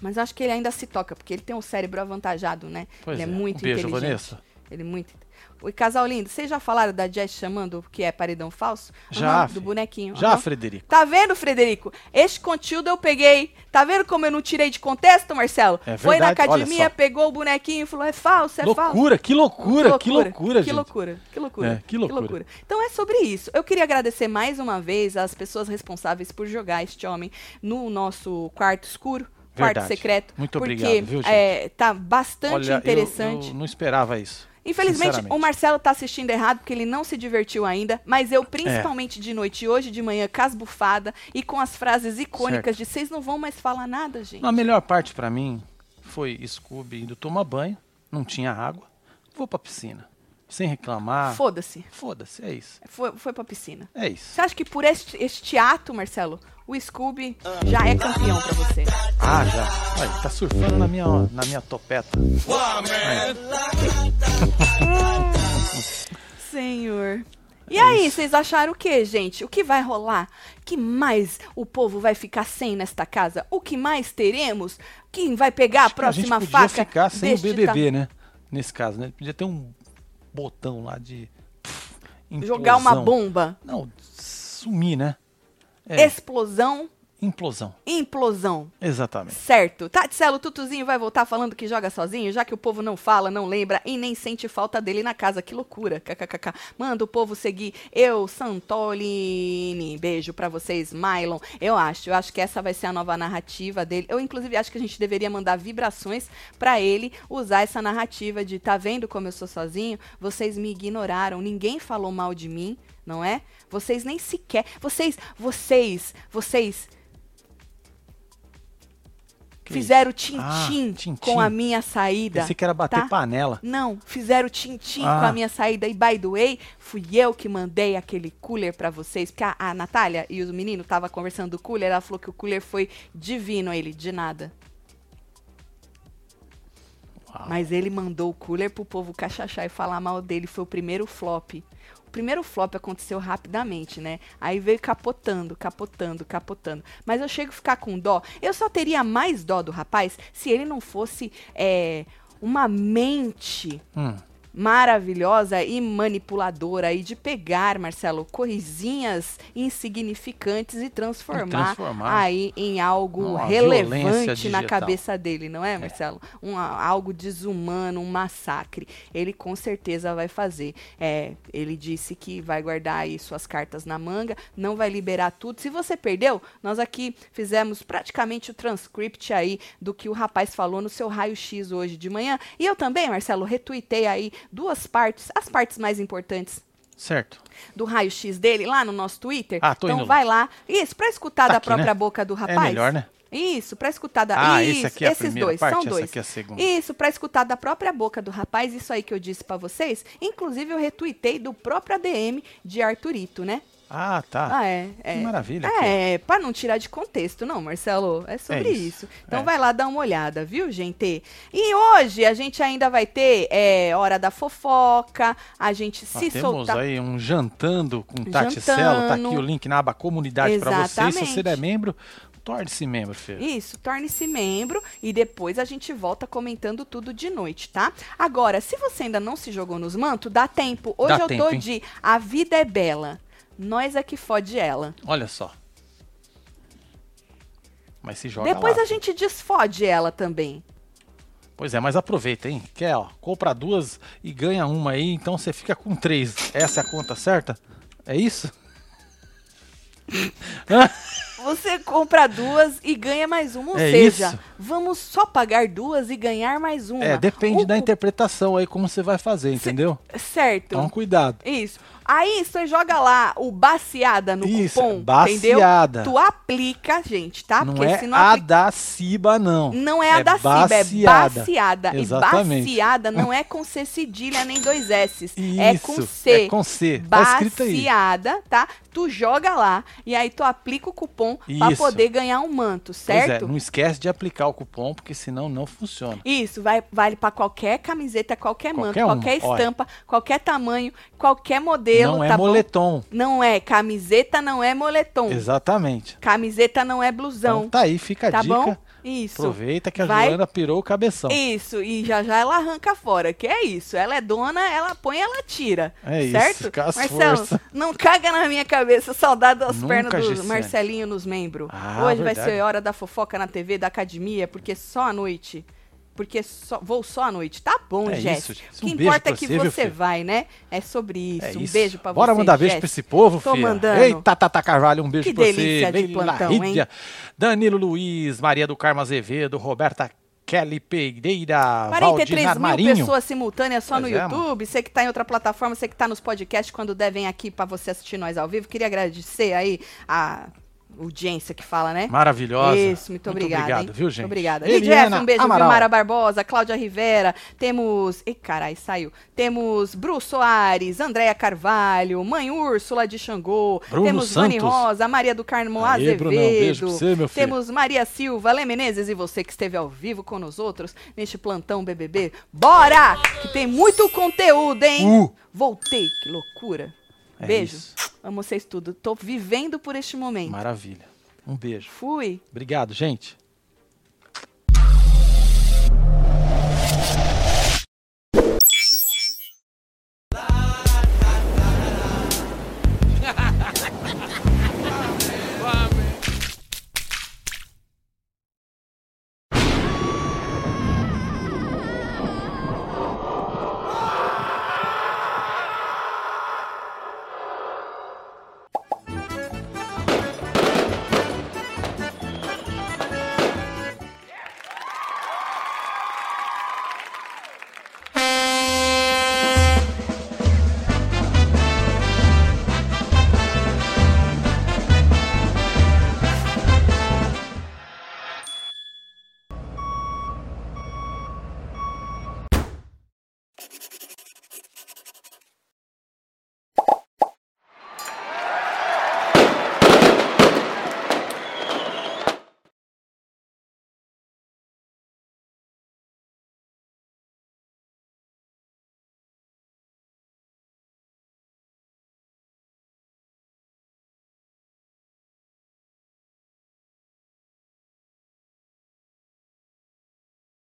Mas acho que ele ainda se toca, porque ele tem um cérebro avantajado, né? Pois ele é, é. muito Um beijo, inteligente. Vanessa. Ele é muito. Oi, casal lindo, vocês já falaram da Jess chamando o que é paredão falso? Já, fi. do bonequinho. Já, aham. Frederico. Tá vendo, Frederico? Este conteúdo eu peguei. Tá vendo como eu não tirei de contexto, Marcelo? É Foi na verdade, academia, pegou o bonequinho e falou: é falso, é falso. loucura, que loucura, que loucura, que gente. loucura, que loucura, É, que loucura. Então é sobre isso. Eu queria agradecer mais uma vez às pessoas responsáveis por jogar este homem no nosso quarto escuro, quarto Verdade. secreto. Muito porque obrigado, viu, gente? é, tá bastante Olha, eu- interessante. Eu, não esperava isso. Infelizmente, o Marcelo tá assistindo errado porque ele não se divertiu ainda, mas eu, principalmente de noite e hoje de manhã, casbufada e com as frases icônicas de vocês não vão mais falar nada, gente. A melhor parte pra mim foi Scooby indo tomar banho, não tinha água, vou pra piscina. Sem reclamar. Foda-se. Foda-se, é isso. Foi, foi pra piscina. É isso. Você acha que por este, este ato, Marcelo, o Scooby já é campeão pra você? Ah, já. Olha, tá surfando na minha, na minha topeta. Senhor. E aí, vocês acharam o que, gente? O que vai rolar? que mais o povo vai ficar sem nesta casa? O que mais teremos? Quem vai pegar a Acho próxima a gente podia faca? ficar sem o BBB, né? Nesse caso, né? Podia ter um botão lá de. ta- Jogar uma implosão. bomba. Não, sumir, né? É, Explosão, implosão. implosão. Exatamente. Certo. Tatselo Tutuzinho vai voltar falando que joga sozinho, já que o povo não fala, não lembra e nem sente falta dele na casa. Que loucura. KKKK. Manda o povo seguir eu, Santolini. Beijo pra vocês, Mylon. Eu acho, eu acho que essa vai ser a nova narrativa dele. Eu, inclusive, acho que a gente deveria mandar vibrações pra ele usar essa narrativa de tá vendo como eu sou sozinho? Vocês me ignoraram, ninguém falou mal de mim, não é? Vocês nem sequer. Vocês, vocês, vocês fizeram isso? tim-tim Ah, com a minha saída. Pensei que era bater tá? panela. Não, fizeram tim-tim Ah. com a minha saída. E, by the way, fui eu que mandei aquele cooler pra vocês. Porque a, a Natália e o menino tava conversando do cooler. Ela falou que o cooler foi divino. Ele, de nada. Uau. Mas ele mandou o cooler pro povo cachachar e falar mal dele. Foi o primeiro flop. Primeiro flop aconteceu rapidamente, né? Aí veio capotando, capotando, capotando. Mas eu chego a ficar com dó. Eu só teria mais dó do rapaz se ele não fosse é, uma mente Hum, maravilhosa e manipuladora aí de pegar, Marcelo, coisinhas insignificantes e transformar, transformar aí em algo relevante na cabeça dele, não é, Marcelo? Um, algo desumano, um massacre. Ele com certeza vai fazer. É, ele disse que vai guardar aí suas cartas na manga, não vai liberar tudo. Se você perdeu, nós aqui fizemos praticamente o transcript aí do que o rapaz falou no seu raio-x hoje de manhã. E eu também, Marcelo, retuitei aí duas partes, as partes mais importantes certo. do raio-x dele lá no nosso Twitter. Ah, tô então indo vai lá. Isso, pra escutar Tá da aqui, própria né? boca do É rapaz. melhor, né? Isso, pra escutar da. Ah, isso, esse aqui é a esses dois, parte, são essa dois. aqui é a segunda. Isso, pra escutar da própria boca do rapaz, isso aí que eu disse pra vocês. Inclusive, eu retuitei do próprio ADM de Arthurito, né? Ah, tá. Ah, é. Que é. maravilha. aqui. É, pra não tirar de contexto, não, Marcelo. É sobre É isso. isso, Então é. vai lá dar uma olhada, viu, gente? E hoje a gente ainda vai ter é, Hora da Fofoca, a gente Nós se temos soltar. aí um jantando com Tati Celo, tá aqui o link na aba comunidade pra você. Se você é membro, torne-se membro, filho. Isso, torne-se membro e depois a gente volta comentando tudo de noite, tá? Agora, se você ainda não se jogou nos mantos, dá tempo. Hoje Dá eu tempo, tô hein? de A Vida é Bela. Nós é que fode ela. Olha só. Mas se joga depois lá, a gente desfode ela também. Pois é, mas aproveita, hein? Quer, ó, compra duas e ganha uma aí, então você fica com três. Essa é a conta certa? É isso? Você compra duas e ganha mais uma. Ou É seja, isso. vamos só pagar duas e ganhar mais uma. É, depende O- da interpretação aí, como você vai fazer, entendeu? Certo. Então, cuidado. Isso. Aí você joga lá o baseada no Isso, cupom, baseada. entendeu? Tu aplica, gente, tá? não Porque é se não a aplica... da Ciba, não. Não é a da Ciba, é baseada. baseada. Exatamente. E baseada não é com C cedilha nem dois S. é com C. É com C. Tá. Baseada, tá? Tu joga lá e aí tu aplica o cupom pra Isso. poder ganhar um manto, é, certo? não esquece de aplicar o cupom, porque senão não funciona. Isso, vai, vale pra qualquer camiseta, qualquer manto, Qualquer um, qualquer olha. estampa, qualquer tamanho, qualquer modelo, não é tá bom? moletom. Não é, camiseta não é moletom. Exatamente. Camiseta não é blusão. Então tá aí, fica a tá dica. bom? Isso. Aproveita que a Vai- Joana pirou o cabeção. Isso, e já já ela arranca fora, que é isso. Ela é dona, ela põe, ela tira. É isso, certo? com as Marcelo, forças. não caga na minha cabeça, saudade das Nunca, pernas do. Marcelinho nos membros. Ah, Hoje vai verdade. ser hora da fofoca na TV da academia, porque só à noite. Porque só, vou só à noite. Tá bom, É Jéssica. O que Um importa é que você, você filho? vai, né? É sobre isso. É um isso. beijo pra Bora você. mandar beijo pra esse povo, Tô filha. mandando. Eita, Tata Carvalho, um beijo Que pra delícia você. de plantão, Rídia, Danilo Luiz, Maria do Carmo Azevedo, Roberta Kelly Pereira, 43 Valdinar mil Marinho. pessoas simultâneas só no Pois é, YouTube. Você que tá em outra plataforma, você que tá nos podcasts, quando devem aqui pra você assistir nós ao vivo. Queria agradecer aí a audiência que fala, né? Maravilhosa. Isso, muito obrigada. obrigado, hein? viu, gente? Muito obrigada. Eliana um beijo, Amaral. Vilmara Barbosa, Cláudia Rivera, temos. Ih, carai, saiu. Temos Bru Soares, Andréia Carvalho, Mãe Úrsula de Xangô, Bruno temos Vani Santos. Rosa, Maria do Carmo Aê, Azevedo. Brunão, beijo pra você, meu filho. Temos Maria Silva, Lê Menezes e você que esteve ao vivo com nós outros neste plantão BBB. Bora! Que tem muito conteúdo, hein? Uh! Voltei, que loucura. É Beijo. isso. Amo vocês tudo. Tô vivendo por este momento. Maravilha. Um beijo. Fui. Obrigado, gente.